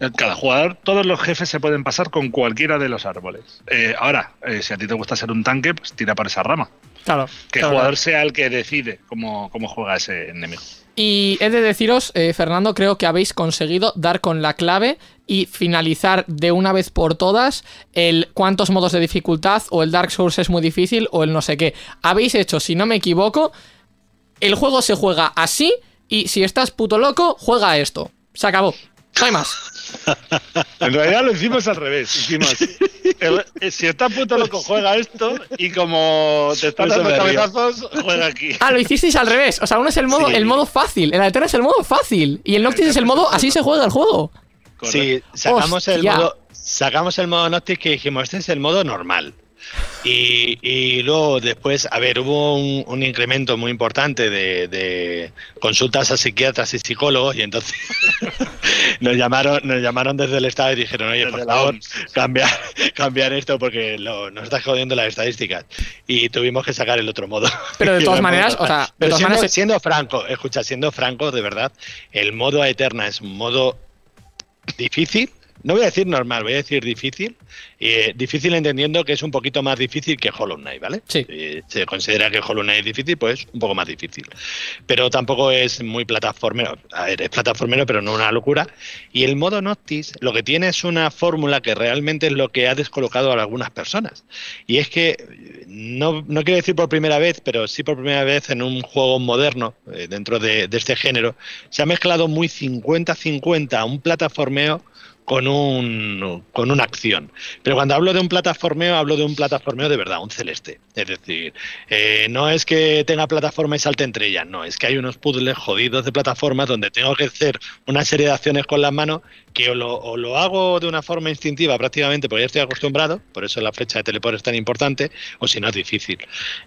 Eh, cada jugador, todos los jefes se pueden pasar con cualquiera de los árboles. ahora, si a ti te gusta ser un tanque, pues tira por esa rama. Claro. Que el jugador sea el que decide cómo, cómo juega ese enemigo. Y he de deciros, eh, Fernando, creo que habéis conseguido dar con la clave y finalizar de una vez por todas el cuántos modos de dificultad o el Dark Souls es muy difícil o el no sé qué. Habéis hecho, si no me equivoco, el juego se juega así y si estás puto loco, juega esto. Se acabó. No hay más. En realidad lo hicimos al revés. Hicimos, eh, si está puto loco, juega esto y como te están dando cabezazos, juega aquí. Ah, lo hicisteis al revés. O sea, uno es el modo, el modo fácil, el Alterna es el modo fácil y el Noctis es el modo así se juega el juego. Sí, sacamos el modo sacamos el modo Noctis que dijimos, este es el modo normal. Y, luego después, a ver, hubo un, incremento muy importante de, consultas a psiquiatras y psicólogos y entonces nos llamaron nos llamaron desde el Estado y dijeron, oye, por favor, cambiar, cambiar esto porque nos está jodiendo las estadísticas. Y tuvimos que sacar el otro modo. Pero de todas maneras, o sea, de siendo, siendo franco, escucha, siendo franco, de verdad, el modo Eterna es un modo difícil, no voy a decir normal, voy a decir difícil, eh, difícil entendiendo que es un poquito más difícil que Hollow Knight, ¿vale? Sí. se considera que Hollow Knight es difícil, pues un poco más difícil. Pero tampoco es muy plataformero. A ver, es plataformero, pero no una locura. Y el modo Noctis lo que tiene es una fórmula que realmente es lo que ha descolocado a algunas personas. Y es que, no, no quiero decir por primera vez, pero sí por primera vez en un juego moderno, eh, dentro de, de este género, se ha mezclado muy 50-50 un plataformeo con, un, con una acción. Pero cuando hablo de un plataformeo, hablo de un plataformeo de verdad, un celeste. Es decir, eh, no es que tenga plataforma y salte entre ellas, no, es que hay unos puzzles jodidos de plataformas donde tengo que hacer una serie de acciones con las manos que o lo, hago de una forma instintiva prácticamente porque ya estoy acostumbrado, por eso la flecha de teleport es tan importante, o si no es difícil.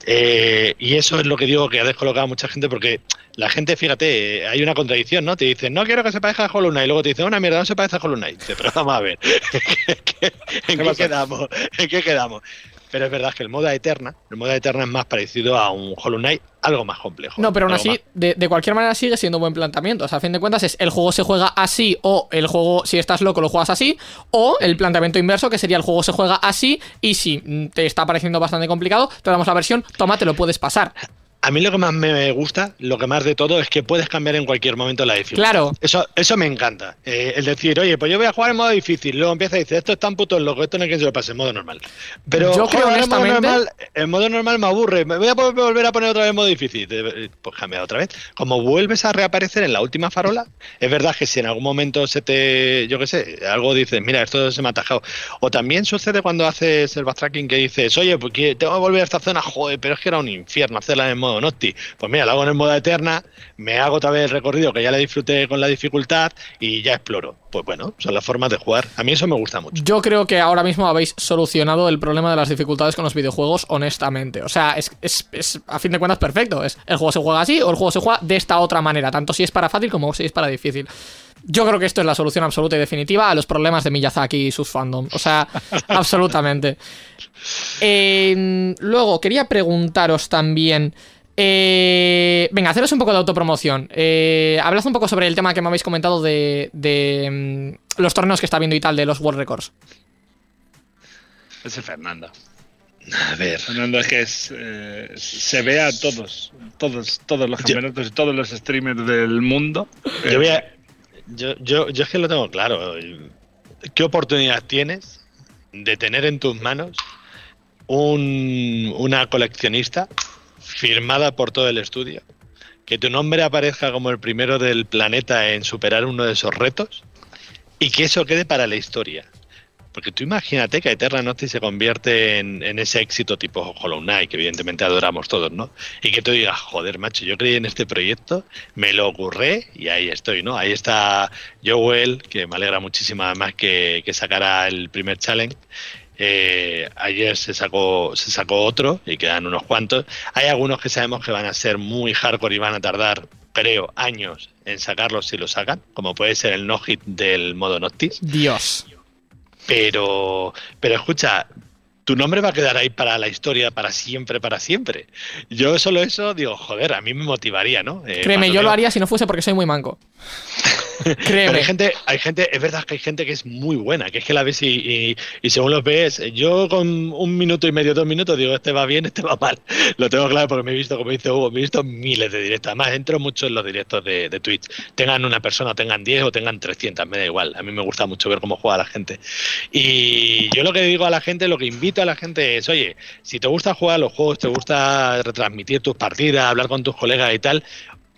Eh, y eso es lo que digo que ha descolocado a mucha gente porque la gente, fíjate, hay una contradicción, ¿no? Te dicen, no quiero que se parezca a Hollow Knight, y luego te dicen, una mierda, no se parece a Hollow Knight. pero vamos a ver, ¿en qué quedamos? ¿En qué quedamos? Pero es verdad que el modo Eterna, el modo Eterna es más parecido a un Hollow Knight, algo más complejo. No, pero aún así, de, cualquier manera sigue siendo un buen planteamiento. O sea, a fin de cuentas es el juego se juega así, o el juego, si estás loco, lo juegas así, o el planteamiento inverso, que sería el juego se juega así, y si te está pareciendo bastante complicado, te damos la versión, toma, te lo puedes pasar. A mí lo que más me gusta, lo que más de todo, es que puedes cambiar en cualquier momento la dificultad. Claro. Eso, eso me encanta. Eh, el decir, oye, pues yo voy a jugar en modo difícil. Luego empieza y dice, esto es tan puto loco, esto no es que se lo pase en modo normal. Pero yo creo en modo normal, en modo normal me aburre. Me voy a volver a poner otra vez en modo difícil. Eh, pues cambia otra vez. Como vuelves a reaparecer en la última farola, es verdad que si en algún momento se te, yo qué sé, algo dices, mira, esto se me ha atajado. O también sucede cuando haces el backtracking que dices, oye, pues tengo que volver a esta zona, joder, pero es que era un infierno hacerla en modo Nocti. Pues mira, lo hago en el modo eterna, me hago otra vez el recorrido que ya le disfruté con la dificultad y ya exploro. Pues bueno, son las formas de jugar. A mí eso me gusta mucho. Yo creo que ahora mismo habéis solucionado el problema de las dificultades con los videojuegos, honestamente. O sea, es, es, a fin de cuentas perfecto. Es el juego se juega así o el juego se juega de esta otra manera, tanto si es para fácil como si es para difícil. Yo creo que esto es la solución absoluta y definitiva a los problemas de Miyazaki y sus fandom. O sea, absolutamente. Eh, luego, quería preguntaros también. Eh, venga, haceros un poco de autopromoción. Eh, hablad un poco sobre el tema que me habéis comentado de, mm, los torneos que está viendo y tal, de los World Records. Ese Fernando. A ver. Fernando, es que es, eh, se ve a todos, todos, todos los Yo- campeonatos y todos los streamers del mundo. Yo, voy Eh, a- yo, yo, yo es que lo tengo claro. ¿Qué oportunidad tienes de tener en tus manos un, una coleccionista firmada por todo el estudio? Que tu nombre aparezca como el primero del planeta en superar uno de esos retos y que eso quede para la historia. Porque tú imagínate que Eterna Noctis se convierte en, en ese éxito tipo Hollow Knight, que evidentemente adoramos todos, ¿no? Y que tú digas, joder, macho, yo creí en este proyecto, me lo ocurré y ahí estoy, ¿no? Ahí está Joel, que me alegra muchísimo además que, que sacara el primer challenge. Eh, ayer se sacó, se sacó otro y quedan unos cuantos. Hay algunos que sabemos que van a ser muy hardcore y van a tardar, creo, años en sacarlos si lo sacan, como puede ser el no-hit del modo Noctis. Dios. Pero, pero escucha, tu nombre va a quedar ahí para la historia, para siempre, para siempre. Yo solo eso digo, joder, a mí me motivaría, ¿no? Eh, Créeme, yo lo haría si no fuese porque soy muy manco. Pero Créeme. hay gente, hay gente, es verdad que hay gente que es muy buena, que es que la ves y, y- según los ves, yo con un minuto y medio, dos minutos, digo, este va bien, este va mal. Lo tengo claro porque me he visto, como dice Hugo, me he visto miles de directos. Además, entro mucho en los directos de, de Twitch. Tengan una persona, tengan 10 o tengan 300, me da igual. A mí me gusta mucho ver cómo juega la gente. Y yo lo que digo a la gente, lo que invito a la gente es, oye, si te gusta jugar los juegos, te gusta retransmitir tus partidas, hablar con tus colegas y tal,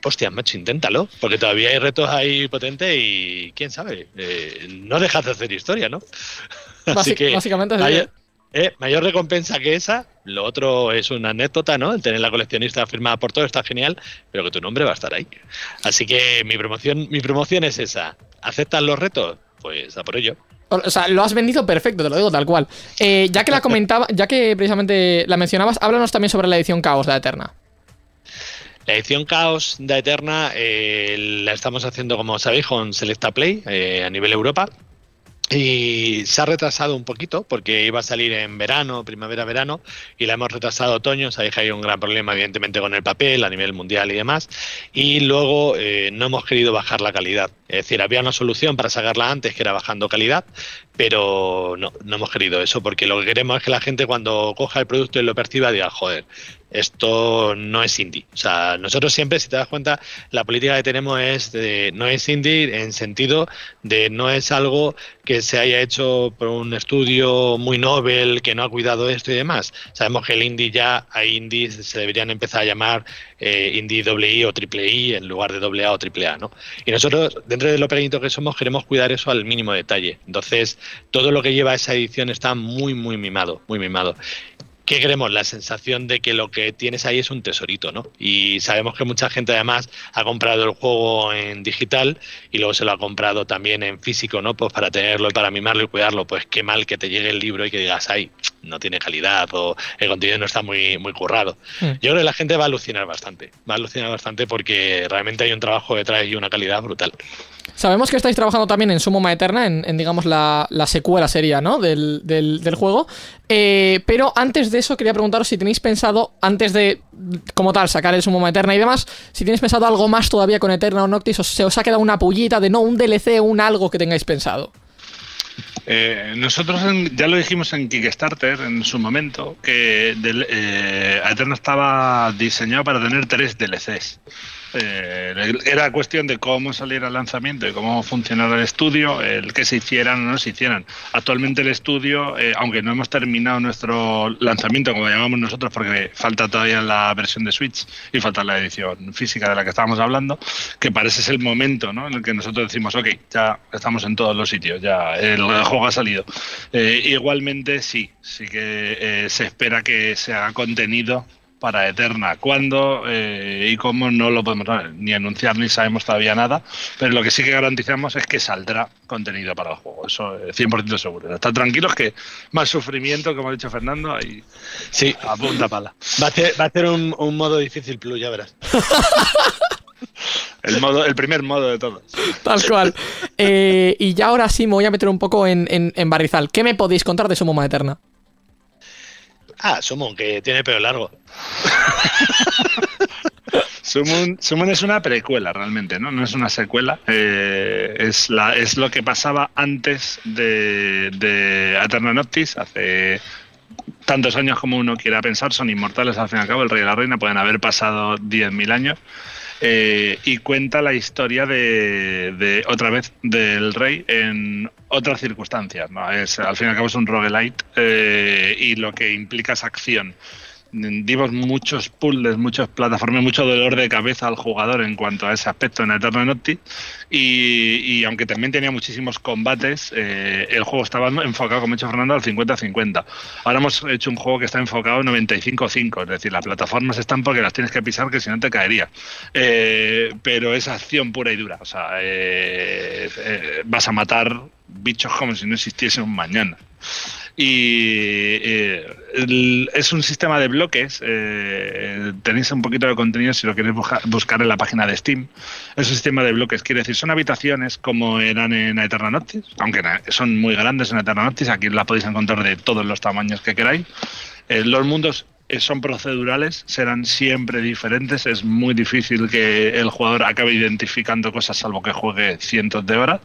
hostia, macho, inténtalo, porque todavía hay retos ahí potentes y quién sabe, eh, no dejas de hacer historia, ¿no? Basi- básicamente es mayor, eh, mayor recompensa que esa, lo otro es una anécdota, ¿no? El tener la coleccionista firmada por todo está genial, pero que tu nombre va a estar ahí. Así que mi promoción, mi promoción es esa. ¿Aceptas los retos? Pues a por ello. O sea, lo has vendido perfecto, te lo digo tal cual. Eh, ya que la comentaba, ya que precisamente la mencionabas, háblanos también sobre la edición Caos de la Eterna. La edición Caos de Eterna eh, la estamos haciendo, como sabéis, con Selecta Play eh, a nivel Europa. Y se ha retrasado un poquito porque iba a salir en verano, primavera-verano, y la hemos retrasado otoño. Sabéis que hay un gran problema, evidentemente, con el papel a nivel mundial y demás. Y luego eh, no hemos querido bajar la calidad. Es decir, había una solución para sacarla antes, que era bajando calidad, pero no, no hemos querido eso porque lo que queremos es que la gente cuando coja el producto y lo perciba diga, joder, esto no es indie. O sea, nosotros siempre, si te das cuenta, la política que tenemos es de, no es indie en sentido de no es algo que se haya hecho por un estudio muy novel, que no ha cuidado esto y demás. Sabemos que el indie ya, hay indies, se deberían empezar a llamar eh, indie doble I o triple I en lugar de doble A o triple A, ¿no? Y nosotros, dentro de lo pequeñito que somos, queremos cuidar eso al mínimo detalle. Entonces, todo lo que lleva esa edición está muy, muy mimado, muy mimado. ¿Qué queremos? La sensación de que lo que tienes ahí es un tesorito, ¿no? Y sabemos que mucha gente además ha comprado el juego en digital y luego se lo ha comprado también en físico, ¿no? Pues para tenerlo y para mimarlo y cuidarlo. Pues qué mal que te llegue el libro y que digas, ay, no tiene calidad o el contenido no está muy, muy currado. Hmm. Yo creo que la gente va a alucinar bastante. Va a alucinar bastante porque realmente hay un trabajo detrás y una calidad brutal. Sabemos que estáis trabajando también en Sumoma Eterna, en, en, digamos la, la secuela sería, ¿no? Del, del, del juego. Eh, pero antes de eso quería preguntaros si tenéis pensado, antes de, como tal, sacar el Sumoma Eterna y demás, si tenéis pensado algo más todavía con Eterna o Noctis, o se os ha quedado una pullita de no, un DLC, un algo que tengáis pensado. Eh, nosotros ya lo dijimos en Kickstarter en su momento que del, eh, Eterna estaba diseñado para tener tres DLCs. Eh, era cuestión de cómo saliera el lanzamiento y cómo funcionara el estudio, el que se hicieran o no se hicieran. Actualmente el estudio, eh, aunque no hemos terminado nuestro lanzamiento, como llamamos nosotros, porque falta todavía la versión de Switch y falta la edición física de la que estábamos hablando, que parece es el momento ¿no? en el que nosotros decimos, ok, ya estamos en todos los sitios, ya el, juego ha salido. Eh, igualmente sí, sí que se espera que se haga contenido para Eterna. ¿Cuándo eh, y cómo no lo podemos ni anunciar ni sabemos todavía nada? Pero lo que sí que garantizamos es que saldrá contenido para el juego. Eso es 100% seguro. Están tranquilos que más sufrimiento, como ha dicho Fernando, ahí sí. a punta pala. Va a ser, va a ser un, un modo difícil plus, ya verás. El, modo, el primer modo de todos. Tal cual. Eh, y ya ahora sí me voy a meter un poco en, en, en barrizal. ¿Qué me podéis contar de Sumoma Eterna? Ah, Summon, que tiene pelo largo. Summon, es una precuela realmente, ¿no? No es una secuela. Eh, es, la, es lo que pasaba antes de, de Eterna Noctis, hace tantos años como uno quiera pensar, son inmortales al fin y al cabo, el rey y la reina pueden haber pasado 10.000 años. Eh, y cuenta la historia de, otra vez del rey en otras circunstancias. ¿no? Es, al fin y al cabo es un roguelite eh, y lo que implica es acción dimos muchos puzzles, muchas plataformas, mucho dolor de cabeza al jugador en cuanto a ese aspecto en Eternal Noctis. Y, aunque también tenía muchísimos combates, eh, el juego estaba enfocado, como ha dicho Fernando, al 50-50. Ahora hemos hecho un juego que está enfocado 95-5, es decir, las plataformas están porque las tienes que pisar, que si no te caería. Eh, pero es acción pura y dura. O sea, eh, vas a matar bichos como si no existiese un mañana y eh, es un sistema de bloques. Eh, tenéis un poquito de contenido si lo queréis buscar en la página de Steam. Es un sistema de bloques, quiere decir, son habitaciones como eran en Eterna Noctis, aunque son muy grandes en Eterna Noctis, aquí la podéis encontrar de todos los tamaños que queráis. Eh, los mundos son procedurales, serán siempre diferentes. Es muy difícil que el jugador acabe identificando cosas salvo que juegue cientos de horas.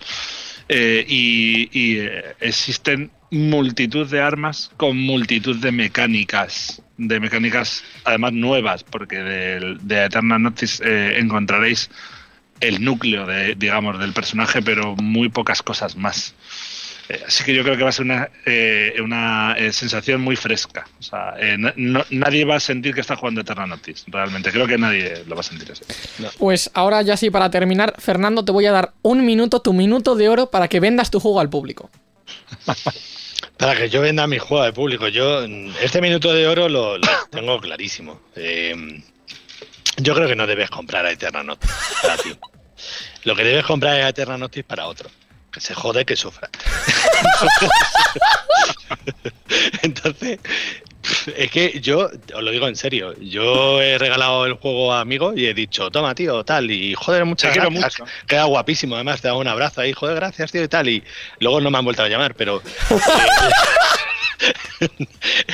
Y, existen multitud de armas con multitud de mecánicas, de mecánicas además nuevas, porque de, de Eternal Noctis eh, encontraréis el núcleo de, digamos, del personaje, pero muy pocas cosas más. Eh, así que yo creo que va a ser una, eh, una sensación muy fresca. O sea, nadie va a sentir que está jugando Eternal Noctis, realmente. Creo que nadie lo va a sentir así. Pues ahora ya sí, para terminar, Fernando, te voy a dar un minuto, tu minuto de oro, para que vendas tu juego al público. Para que yo venda mi juego de público. Yo este minuto de oro lo, tengo clarísimo. Eh, yo creo que no debes comprar a Eterna Notice para ti. Lo que debes comprar es a Eterna Notice para otro. Que se jode, que sufra. Entonces, es que yo, os lo digo en serio, yo he regalado el juego a amigos y he dicho, toma, tío, tal, y joder, muchas gracias. Queda guapísimo, además te da un abrazo ahí, joder, gracias, tío, y tal, y luego no me han vuelto a llamar, pero...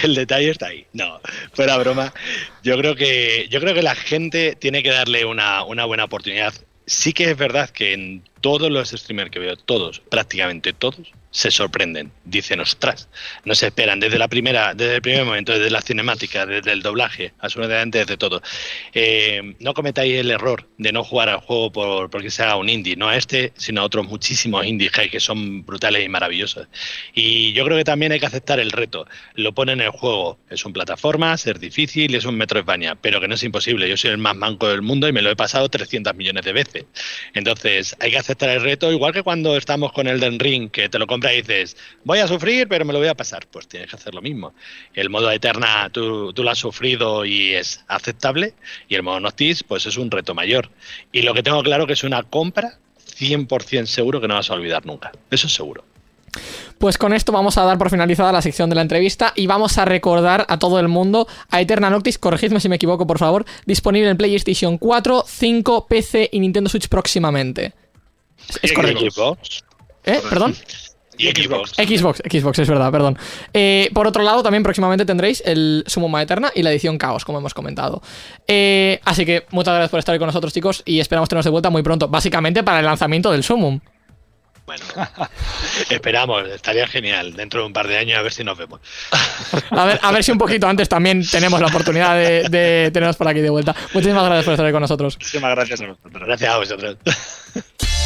el detalle está ahí. No, fuera broma. Yo creo que, yo creo que la gente tiene que darle una, una buena oportunidad. Sí que es verdad que en todos los streamers que veo, todos, prácticamente todos, se sorprenden, dicen, ostras, no se esperan desde la primera, desde el primer momento, desde la cinemática, desde el doblaje, absolutamente desde todo. Eh, no cometáis el error de no jugar al juego por, porque sea un indie, no a este, sino a otros muchísimos indies que son brutales y maravillosos. Y yo creo que también hay que aceptar el reto. Lo pone en el juego, es un plataforma, es difícil, es un metro Metroidvania, pero que no es imposible. Yo soy el más manco del mundo y me lo he pasado 300 millones de veces. Entonces, hay que aceptar el reto, igual que cuando estamos con Elden Ring, que te lo compras y dices, voy a sufrir, pero me lo voy a pasar. Pues tienes que hacer lo mismo. El modo Eterna tú, tú lo has sufrido y es aceptable, y el modo Noctis, pues es un reto mayor. Y lo que tengo claro que es una compra 100% seguro que no vas a olvidar nunca. Eso es seguro. Pues con esto vamos a dar por finalizada la sección de la entrevista y vamos a recordar a todo el mundo a Eterna Noctis, corregidme si me equivoco por favor, disponible en PlayStation 4, 5, PC y Nintendo Switch próximamente. Es correcto. ¿Eh? ¿Perdón? Y Xbox. Xbox, Xbox, es verdad, perdón. Eh, por otro lado, también próximamente tendréis el Sumoma Eterna y la edición Caos, como hemos comentado. Eh, así que muchas gracias por estar ahí con nosotros, chicos, y esperamos tenernos de vuelta muy pronto, básicamente para el lanzamiento del Sumum. Bueno, esperamos, estaría genial. Dentro de un par de años a ver si nos vemos. A ver, a ver si un poquito antes también tenemos la oportunidad de, de tenernos por aquí de vuelta. Muchísimas gracias por estar ahí con nosotros. Muchísimas gracias a vosotros. Gracias a vosotros.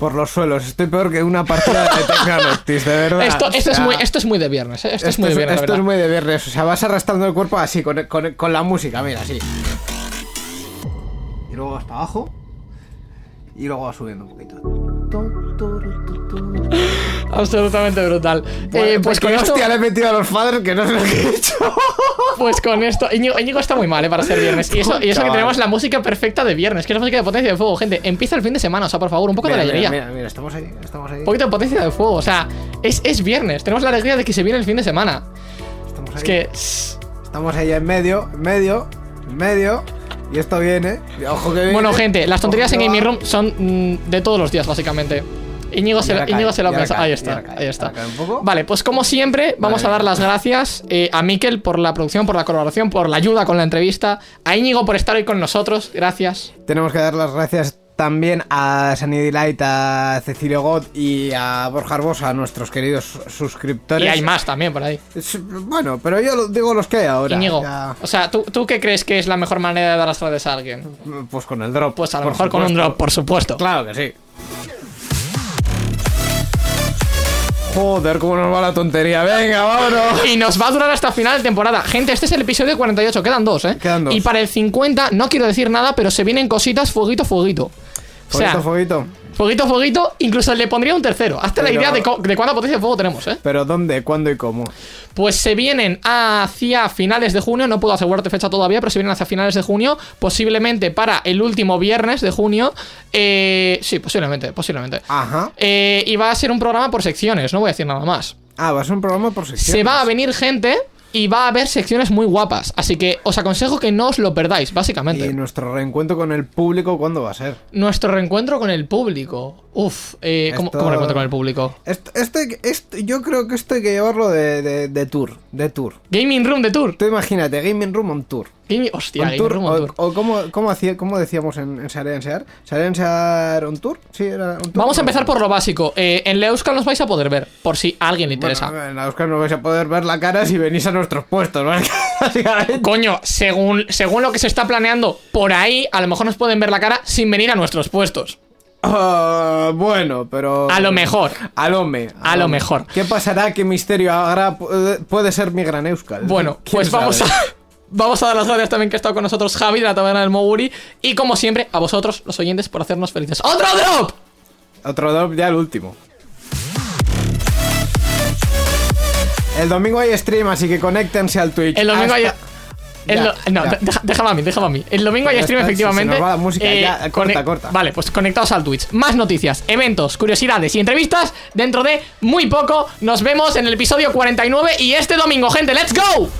Por los suelos. Estoy peor que una partida de Tecnanoctis, de verdad. Esto, esto, es muy, esto es muy de viernes, ¿eh? Esto, es muy de viernes. Esto es muy de viernes. O sea, vas arrastrando el cuerpo así, con, con, con la música, mira, así. Y luego vas para abajo. Y luego vas subiendo un poquito. Absolutamente brutal. Eh, pues con ¿Qué esto, hostia le he metido a los padres que no sé lo que he hecho. pues con esto, Íñigo, Íñigo está muy mal, eh, para ser viernes. Y eso, y eso que tenemos la música perfecta de viernes, que es la música de potencia de fuego, gente. Empieza el fin de semana, o sea, por favor, un poco Mira, de alegría. mira, mira, estamos ahí, estamos ahí. Un poquito de potencia de fuego, o sea, es, es viernes, tenemos la alegría de que se viene el fin de semana. Estamos ahí. Es que. Estamos ahí en medio, en medio, en medio. Y esto viene. y ojo que viene. Bueno, gente, las tonterías Ojo en Gaming. Room son mm, de todos los días, básicamente. Íñigo se, lo- Íñigo se Ahí está, ahí está. Vale, pues como siempre, vamos Vale. a dar las gracias eh, a Miquel por la producción, por la colaboración, por la ayuda con la entrevista, a Íñigo por estar hoy con nosotros, gracias. Tenemos que dar las gracias también a Sunny Delight, a Cecilio God y a Borja Arbosa, a nuestros queridos suscriptores. Y hay más también por ahí. Bueno, pero yo digo los que hay ahora. Íñigo, Ya, o sea, ¿tú, ¿tú qué crees que es la mejor manera de dar las gracias a alguien? pues con el drop. Pues a lo mejor con un drop, por supuesto. Claro que sí. Joder, cómo nos va la tontería. Venga, vámonos. Y nos va a durar hasta final de temporada. Gente, este es el episodio 48, quedan dos, ¿eh? Quedan dos. Y para el 50, no quiero decir nada, pero se vienen cositas fueguito, fueguito. O sea, Fueguito, fueguito. fueguito, incluso le pondría un tercero. Hazte la idea de, de cuánta potencia de fuego tenemos, ¿eh? Pero ¿dónde, cuándo y cómo? Pues se vienen hacia finales de junio, no puedo asegurarte fecha todavía, pero se vienen hacia finales de junio, posiblemente para el último viernes de junio. Eh, sí, posiblemente, posiblemente. Ajá. Eh, y va a ser un programa por secciones, no voy a decir nada más. Ah, va a ser un programa por secciones. Se va a venir gente y va a haber secciones muy guapas. Así que os aconsejo que no os lo perdáis, básicamente. ¿Y nuestro reencuentro con el público cuándo va a ser? Nuestro reencuentro con el público. Uf, eh, ¿cómo, Esto- cómo reencuentro con el público? Esto, que- esto- yo creo que esto hay que llevarlo de, de- de tour. De tour. Gaming Room de Tour. Tú imagínate, Gaming Room on tour. Gaming- hostia, On Gaming tour, Room on o, Tour. o cómo, cómo, hacía, cómo decíamos en, en Sarensear. ¿Sarensear on tour? Sí, era on tour. Vamos a empezar por lo básico. Eh, en Leuskal nos vais a poder ver, por si a alguien le interesa. Bueno, en la Euskal no vais a poder ver la cara si venís a nuestros puestos, ¿vale? Coño, según, según lo que se está planeando, por ahí a lo mejor nos pueden ver la cara sin venir a nuestros puestos. Ah, bueno, pero. A lo mejor. A lo me. A lo mejor. ¿Qué pasará? ¿Qué misterio habrá? Puede, puede ser mi gran Euskal. Bueno, ¿Quién pues vamos a, vamos a dar las gracias también que ha estado con nosotros Javi de la Taberna del Moguri. Y como siempre, a vosotros, los oyentes, por hacernos felices. ¡Otro drop! Otro drop, ya el último. El domingo hay stream, así que conéctense al Twitch. El domingo hay. El do- no, deja- déjame a mí, déjame a mí. El domingo hay stream, se- efectivamente. nos va la música, ya, corta, corta. Vale, pues conectados al Twitch. Más noticias, eventos, curiosidades y entrevistas dentro de muy poco. Nos vemos en el episodio 49 y este domingo, gente. ¡Let's go!